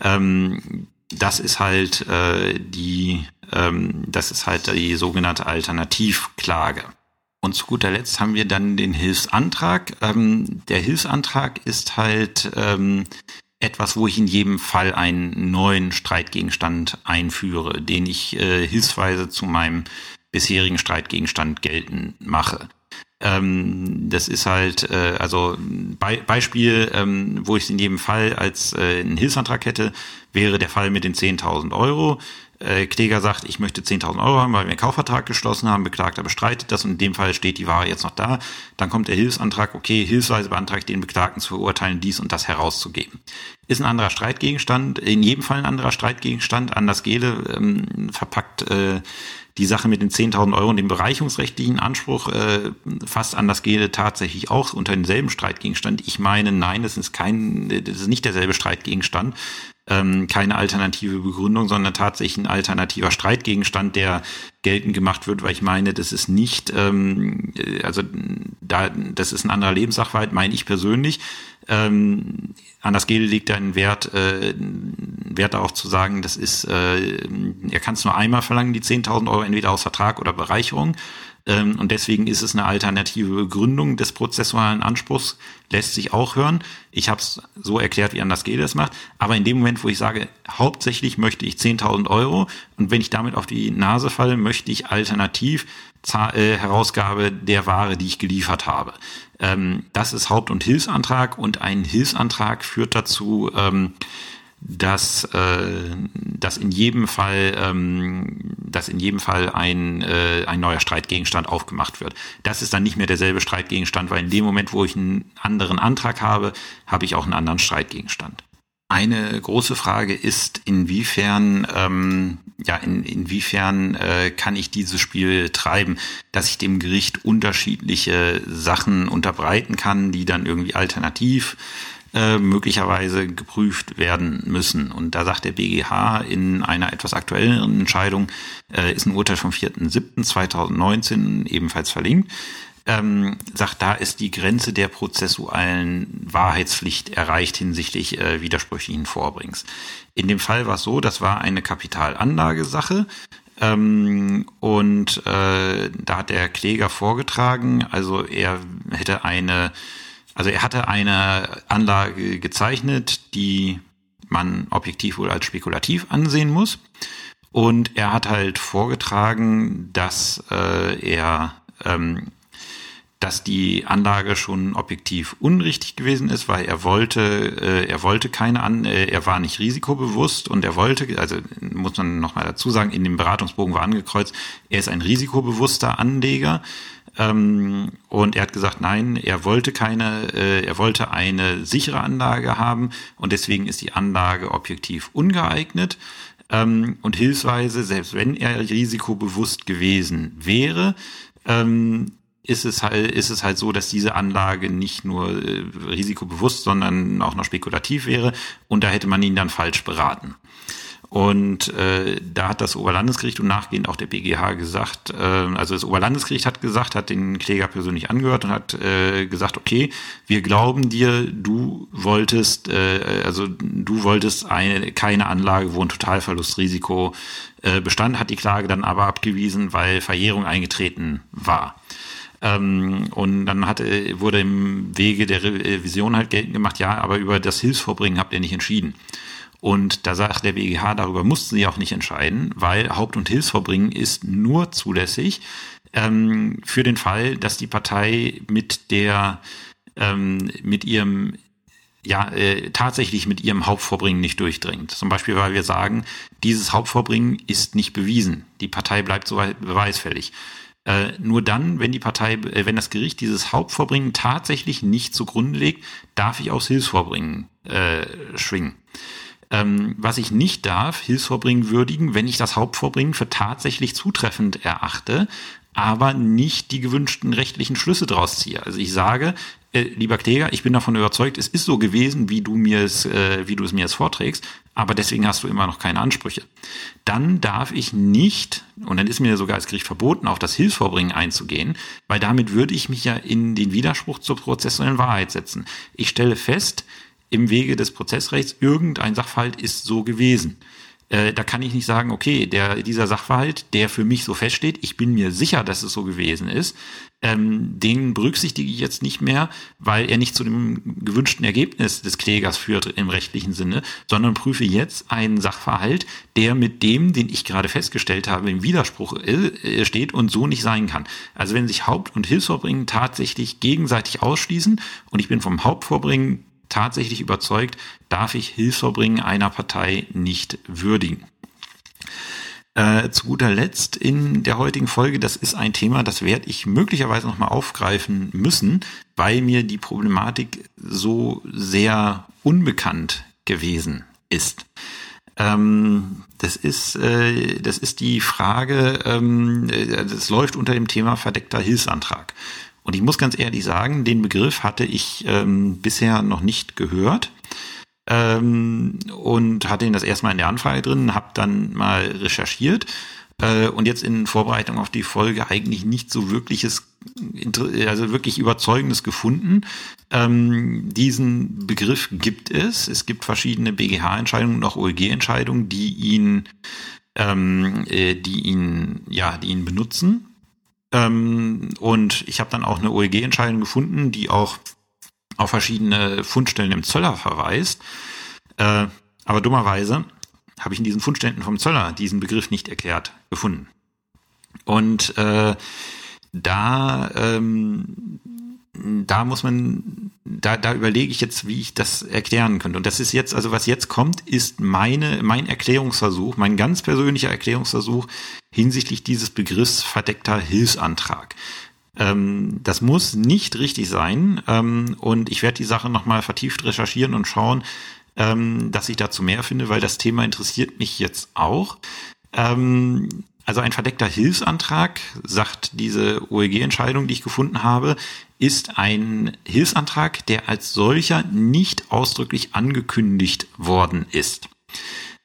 Speaker 1: Ähm, das ist halt äh, die, ähm, das ist halt die sogenannte Alternativklage. Und zu guter Letzt haben wir dann den Hilfsantrag. Ähm, der Hilfsantrag ist halt ähm, etwas, wo ich in jedem Fall einen neuen Streitgegenstand einführe, den ich äh, hilfsweise zu meinem bisherigen Streitgegenstand geltend mache. Ähm, das ist halt, äh, also Be Beispiel, ähm, wo ich es in jedem Fall als äh, einen Hilfsantrag hätte, wäre der Fall mit den 10.000 Euro äh, Kläger sagt, ich möchte 10.000 Euro haben, weil wir einen Kaufvertrag geschlossen haben, Beklagter bestreitet das und in dem Fall steht die Ware jetzt noch da, dann kommt der Hilfsantrag, okay, hilfsweise beantragt den Beklagten zu verurteilen, dies und das herauszugeben. Ist ein anderer Streitgegenstand, in jedem Fall ein anderer Streitgegenstand, anders Gele ähm, verpackt, äh, die Sache mit den 10.000 Euro und dem bereichungsrechtlichen Anspruch äh, fasst an das tatsächlich auch unter denselben Streitgegenstand. Ich meine, nein, das ist kein, das ist nicht derselbe Streitgegenstand ähm, keine alternative Begründung, sondern tatsächlich ein alternativer Streitgegenstand, der geltend gemacht wird, weil ich meine, das ist nicht, ähm, also da, das ist ein anderer Lebenssachverhalt, meine ich persönlich. Ähm, an das Gel liegt ein Wert, äh, Wert auch zu sagen, das ist, äh, er kann es nur einmal verlangen, die 10.000 Euro, entweder aus Vertrag oder Bereicherung. Ähm, und deswegen ist es eine alternative Begründung des prozessualen Anspruchs, lässt sich auch hören. Ich habe es so erklärt, wie Anders G. das macht. Aber in dem Moment, wo ich sage, hauptsächlich möchte ich 10.000 Euro und wenn ich damit auf die Nase falle, möchte ich alternativ äh, Herausgabe der Ware, die ich geliefert habe. Ähm, das ist Haupt- und Hilfsantrag und ein Hilfsantrag führt dazu, ähm, dass, äh, dass in jedem Fall, ähm, dass in jedem Fall ein, äh, ein neuer Streitgegenstand aufgemacht wird. Das ist dann nicht mehr derselbe Streitgegenstand, weil in dem Moment, wo ich einen anderen Antrag habe, habe ich auch einen anderen Streitgegenstand. Eine große Frage ist, inwiefern, ähm, ja, in, inwiefern äh, kann ich dieses Spiel treiben, dass ich dem Gericht unterschiedliche Sachen unterbreiten kann, die dann irgendwie alternativ äh, möglicherweise geprüft werden müssen. Und da sagt der BGH in einer etwas aktuelleren Entscheidung, äh, ist ein Urteil vom 4.7.2019 ebenfalls verlinkt, ähm, sagt, da ist die Grenze der prozessualen Wahrheitspflicht erreicht hinsichtlich äh, widersprüchlichen Vorbrings. In dem Fall war es so, das war eine Kapitalanlagesache. Ähm, und äh, da hat der Kläger vorgetragen, also er hätte eine also er hatte eine Anlage gezeichnet, die man objektiv wohl als spekulativ ansehen muss. Und er hat halt vorgetragen, dass äh, er ähm, dass die Anlage schon objektiv unrichtig gewesen ist, weil er wollte, äh, er wollte keine an, äh, er war nicht risikobewusst und er wollte, also muss man nochmal dazu sagen, in dem Beratungsbogen war angekreuzt, er ist ein risikobewusster Anleger, ähm, und er hat gesagt, nein, er wollte keine, äh, er wollte eine sichere Anlage haben und deswegen ist die Anlage objektiv ungeeignet. Ähm, und hilfsweise, selbst wenn er risikobewusst gewesen wäre, ähm, ist es halt, ist es halt so, dass diese Anlage nicht nur äh, risikobewusst, sondern auch noch spekulativ wäre und da hätte man ihn dann falsch beraten. Und äh, da hat das Oberlandesgericht und nachgehend auch der BGH gesagt, äh, also das Oberlandesgericht hat gesagt, hat den Kläger persönlich angehört und hat äh, gesagt, okay, wir glauben dir, du wolltest, äh, also du wolltest eine, keine Anlage, wo ein Totalverlustrisiko äh, bestand, hat die Klage dann aber abgewiesen, weil Verjährung eingetreten war. Ähm, und dann hatte, wurde im Wege der Revision halt geltend gemacht, ja, aber über das Hilfsvorbringen habt ihr nicht entschieden. Und da sagt der BGH, darüber mussten sie auch nicht entscheiden, weil Haupt- und Hilfsverbringen ist nur zulässig ähm, für den Fall, dass die Partei mit der ähm, mit ihrem ja äh, tatsächlich mit ihrem Hauptvorbringen nicht durchdringt. Zum Beispiel, weil wir sagen, dieses Hauptvorbringen ist nicht bewiesen. Die Partei bleibt so beweisfällig. Äh, nur dann, wenn die Partei, äh, wenn das Gericht dieses Hauptvorbringen tatsächlich nicht zugrunde legt, darf ich aus Hilfsvorbringen äh, schwingen. Ähm, was ich nicht darf, Hilfsvorbringen würdigen, wenn ich das Hauptvorbringen für tatsächlich zutreffend erachte, aber nicht die gewünschten rechtlichen Schlüsse draus ziehe. Also ich sage, äh, lieber Kläger, ich bin davon überzeugt, es ist so gewesen, wie du mir es, äh, wie du es mir jetzt vorträgst, aber deswegen hast du immer noch keine Ansprüche. Dann darf ich nicht, und dann ist mir sogar als Gericht verboten, auf das Hilfsvorbringen einzugehen, weil damit würde ich mich ja in den Widerspruch zur prozessuellen Wahrheit setzen. Ich stelle fest, im Wege des Prozessrechts, irgendein Sachverhalt ist so gewesen. Äh, da kann ich nicht sagen, okay, der, dieser Sachverhalt, der für mich so feststeht, ich bin mir sicher, dass es so gewesen ist, ähm, den berücksichtige ich jetzt nicht mehr, weil er nicht zu dem gewünschten Ergebnis des Klägers führt im rechtlichen Sinne, sondern prüfe jetzt einen Sachverhalt, der mit dem, den ich gerade festgestellt habe, im Widerspruch äh, steht und so nicht sein kann. Also wenn sich Haupt- und Hilfsvorbringen tatsächlich gegenseitig ausschließen und ich bin vom Hauptvorbringen tatsächlich überzeugt, darf ich Hilfsverbringen einer Partei nicht würdigen. Äh, zu guter Letzt in der heutigen Folge, das ist ein Thema, das werde ich möglicherweise nochmal aufgreifen müssen, weil mir die Problematik so sehr unbekannt gewesen ist. Ähm, das ist, äh, das ist die Frage, ähm, äh, das läuft unter dem Thema verdeckter Hilfsantrag. Und ich muss ganz ehrlich sagen, den Begriff hatte ich ähm, bisher noch nicht gehört ähm, und hatte ihn das erstmal in der Anfrage drin, habe dann mal recherchiert äh, und jetzt in Vorbereitung auf die Folge eigentlich nicht so wirkliches, also wirklich überzeugendes gefunden. Ähm, diesen Begriff gibt es. Es gibt verschiedene BGH-Entscheidungen und auch OEG-Entscheidungen, die ihn, ähm, äh, die ihn, ja, die ihn benutzen. Ähm, und ich habe dann auch eine OEG-Entscheidung gefunden, die auch auf verschiedene Fundstellen im Zöller verweist. Äh, aber dummerweise habe ich in diesen Fundständen vom Zöller diesen Begriff nicht erklärt gefunden. Und äh, da, ähm, da muss man, da, da überlege ich jetzt, wie ich das erklären könnte. Und das ist jetzt, also was jetzt kommt, ist meine, mein Erklärungsversuch, mein ganz persönlicher Erklärungsversuch hinsichtlich dieses Begriffs verdeckter Hilfsantrag. Ähm, das muss nicht richtig sein ähm, und ich werde die Sache nochmal vertieft recherchieren und schauen, ähm, dass ich dazu mehr finde, weil das Thema interessiert mich jetzt auch. Ähm, also ein verdeckter Hilfsantrag, sagt diese OEG-Entscheidung, die ich gefunden habe, ist ein Hilfsantrag, der als solcher nicht ausdrücklich angekündigt worden ist.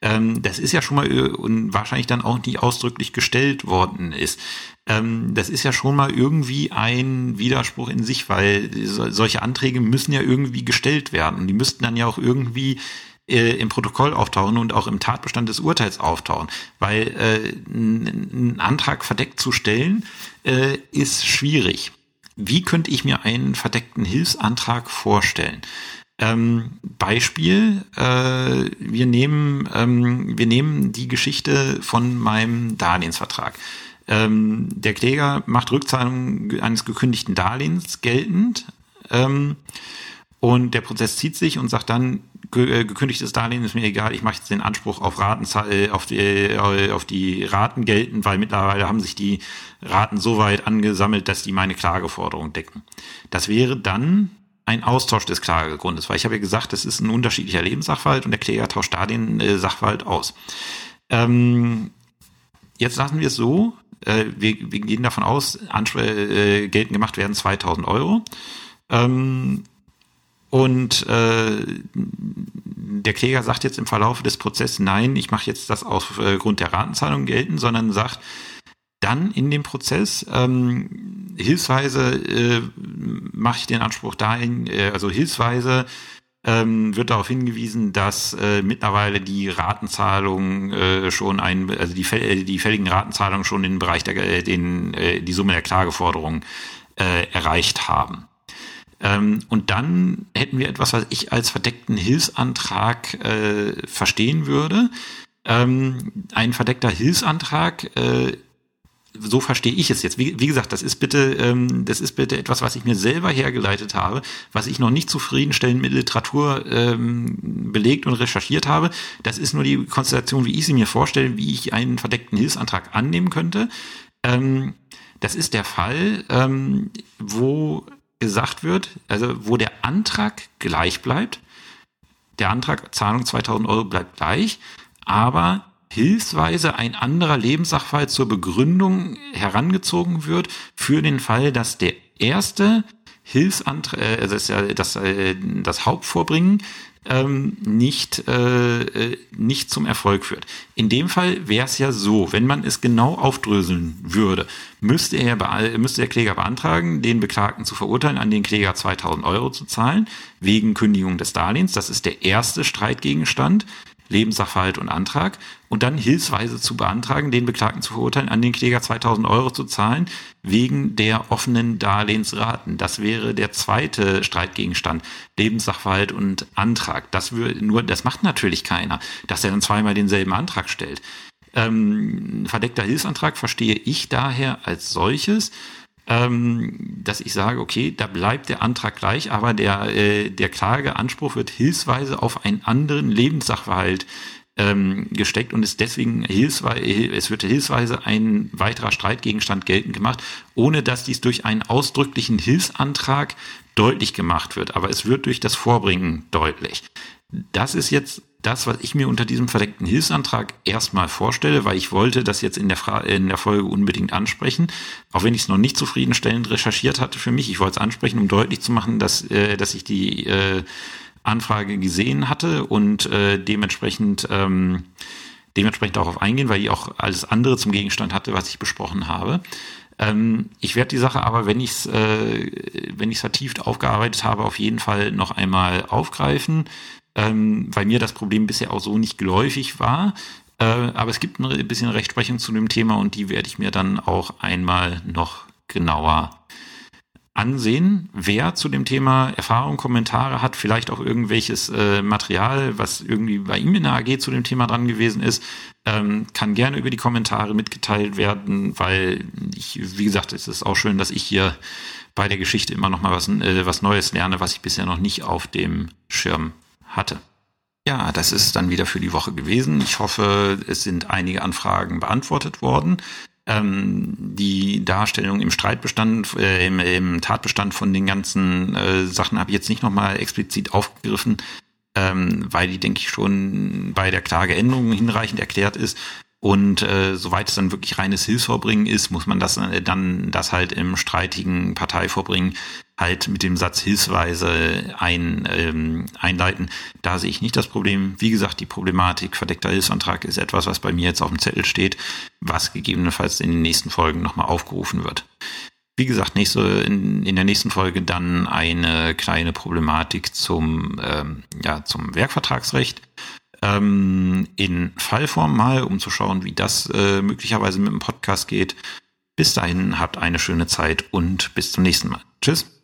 Speaker 1: Ähm, das ist ja schon mal äh, und wahrscheinlich dann auch nicht ausdrücklich gestellt worden ist. Ähm, das ist ja schon mal irgendwie ein Widerspruch in sich, weil so, solche Anträge müssen ja irgendwie gestellt werden und die müssten dann ja auch irgendwie äh, im Protokoll auftauchen und auch im Tatbestand des Urteils auftauchen. Weil äh, ein Antrag verdeckt zu stellen, äh, ist schwierig. Wie könnte ich mir einen verdeckten Hilfsantrag vorstellen? Ähm, Beispiel, äh, wir nehmen, ähm, wir nehmen die Geschichte von meinem Darlehensvertrag. Ähm, der Kläger macht Rückzahlung eines gekündigten Darlehens geltend ähm, und der Prozess zieht sich und sagt dann, äh, gekündigtes Darlehen ist mir egal, ich mache jetzt den Anspruch auf Raten, äh, auf die, äh, auf die Raten geltend, weil mittlerweile haben sich die Raten so weit angesammelt, dass die meine Klageforderung decken. Das wäre dann ein Austausch des Klagegrundes, weil ich habe ja gesagt, das ist ein unterschiedlicher Lebenssachverhalt und der Kläger tauscht da den äh, Sachverhalt aus. Ähm, jetzt lassen wir es so, äh, wir, wir gehen davon aus, Anspr äh, geltend gemacht werden 2000 Euro. Ähm, und äh, der Kläger sagt jetzt im Verlauf des Prozesses, nein, ich mache jetzt das aufgrund der Ratenzahlung gelten, sondern sagt dann in dem Prozess ähm, hilfsweise äh, mache ich den Anspruch dahin, äh, also hilfsweise ähm, wird darauf hingewiesen, dass äh, mittlerweile die Ratenzahlungen äh, schon ein, also die, äh, die fälligen Ratenzahlungen schon den Bereich der, äh, den, äh, die Summe der Klageforderungen äh, erreicht haben. Ähm, und dann hätten wir etwas, was ich als verdeckten Hilfsantrag äh, verstehen würde. Ähm, ein verdeckter Hilfsantrag äh, so verstehe ich es jetzt. Wie, wie gesagt, das ist bitte, ähm, das ist bitte etwas, was ich mir selber hergeleitet habe, was ich noch nicht zufriedenstellend mit Literatur ähm, belegt und recherchiert habe. Das ist nur die Konstellation, wie ich sie mir vorstelle, wie ich einen verdeckten Hilfsantrag annehmen könnte. Ähm, das ist der Fall, ähm, wo gesagt wird, also wo der Antrag gleich bleibt. Der Antrag Zahlung 2000 Euro bleibt gleich, aber hilfsweise ein anderer Lebenssachverhalt zur Begründung herangezogen wird für den Fall, dass der erste Hilfsantrag, äh, also das, das, äh, das Hauptvorbringen ähm, nicht, äh, äh, nicht zum Erfolg führt. In dem Fall wäre es ja so, wenn man es genau aufdröseln würde, müsste, er, müsste der Kläger beantragen, den Beklagten zu verurteilen, an den Kläger 2000 Euro zu zahlen, wegen Kündigung des Darlehens. Das ist der erste Streitgegenstand. Lebenssachverhalt und Antrag und dann hilfsweise zu beantragen, den Beklagten zu verurteilen, an den Kläger 2000 Euro zu zahlen, wegen der offenen Darlehensraten. Das wäre der zweite Streitgegenstand, Lebenssachverhalt und Antrag. Das würde nur, das macht natürlich keiner, dass er dann zweimal denselben Antrag stellt. Ähm, verdeckter Hilfsantrag verstehe ich daher als solches, ähm, dass ich sage, okay, da bleibt der Antrag gleich, aber der, äh, der Klageanspruch wird hilfsweise auf einen anderen Lebenssachverhalt ähm, gesteckt und ist deswegen hilfsweise, es wird hilfsweise ein weiterer Streitgegenstand geltend gemacht, ohne dass dies durch einen ausdrücklichen Hilfsantrag deutlich gemacht wird. Aber es wird durch das Vorbringen deutlich. Das ist jetzt das, was ich mir unter diesem verdeckten Hilfsantrag erstmal vorstelle, weil ich wollte das jetzt in der, Fra in der Folge unbedingt ansprechen, auch wenn ich es noch nicht zufriedenstellend recherchiert hatte für mich. Ich wollte es ansprechen, um deutlich zu machen, dass, äh, dass ich die äh, Anfrage gesehen hatte und äh, dementsprechend ähm, dementsprechend darauf eingehen, weil ich auch alles andere zum Gegenstand hatte, was ich besprochen habe. Ähm, ich werde die Sache aber, wenn ich es äh, wenn ich vertieft aufgearbeitet habe, auf jeden Fall noch einmal aufgreifen, ähm, weil mir das Problem bisher auch so nicht geläufig war. Äh, aber es gibt ein bisschen Rechtsprechung zu dem Thema und die werde ich mir dann auch einmal noch genauer ansehen. Wer zu dem Thema Erfahrung, Kommentare hat, vielleicht auch irgendwelches äh, Material, was irgendwie bei ihm in der AG zu dem Thema dran gewesen ist, ähm, kann gerne über die Kommentare mitgeteilt werden, weil ich, wie gesagt, es ist auch schön, dass ich hier bei der Geschichte immer noch mal was, äh, was Neues lerne, was ich bisher noch nicht auf dem Schirm hatte. Ja, das ist dann wieder für die Woche gewesen. Ich hoffe, es sind einige Anfragen beantwortet worden ähm, die Darstellung im Streitbestand, äh, im, im, Tatbestand von den ganzen äh, Sachen habe ich jetzt nicht nochmal explizit aufgegriffen, ähm, weil die, denke ich, schon bei der Klageänderung hinreichend erklärt ist. Und äh, soweit es dann wirklich reines Hilfsvorbringen ist, muss man das äh, dann das halt im streitigen Parteivorbringen halt mit dem Satz Hilfsweise ein, ähm, einleiten. Da sehe ich nicht das Problem. Wie gesagt, die Problematik verdeckter Hilfsantrag ist etwas, was bei mir jetzt auf dem Zettel steht, was gegebenenfalls in den nächsten Folgen nochmal aufgerufen wird. Wie gesagt, nächste, in, in der nächsten Folge dann eine kleine Problematik zum, ähm, ja, zum Werkvertragsrecht ähm, in Fallform mal, um zu schauen, wie das äh, möglicherweise mit dem Podcast geht. Bis dahin habt eine schöne Zeit und bis zum nächsten Mal. Tschüss.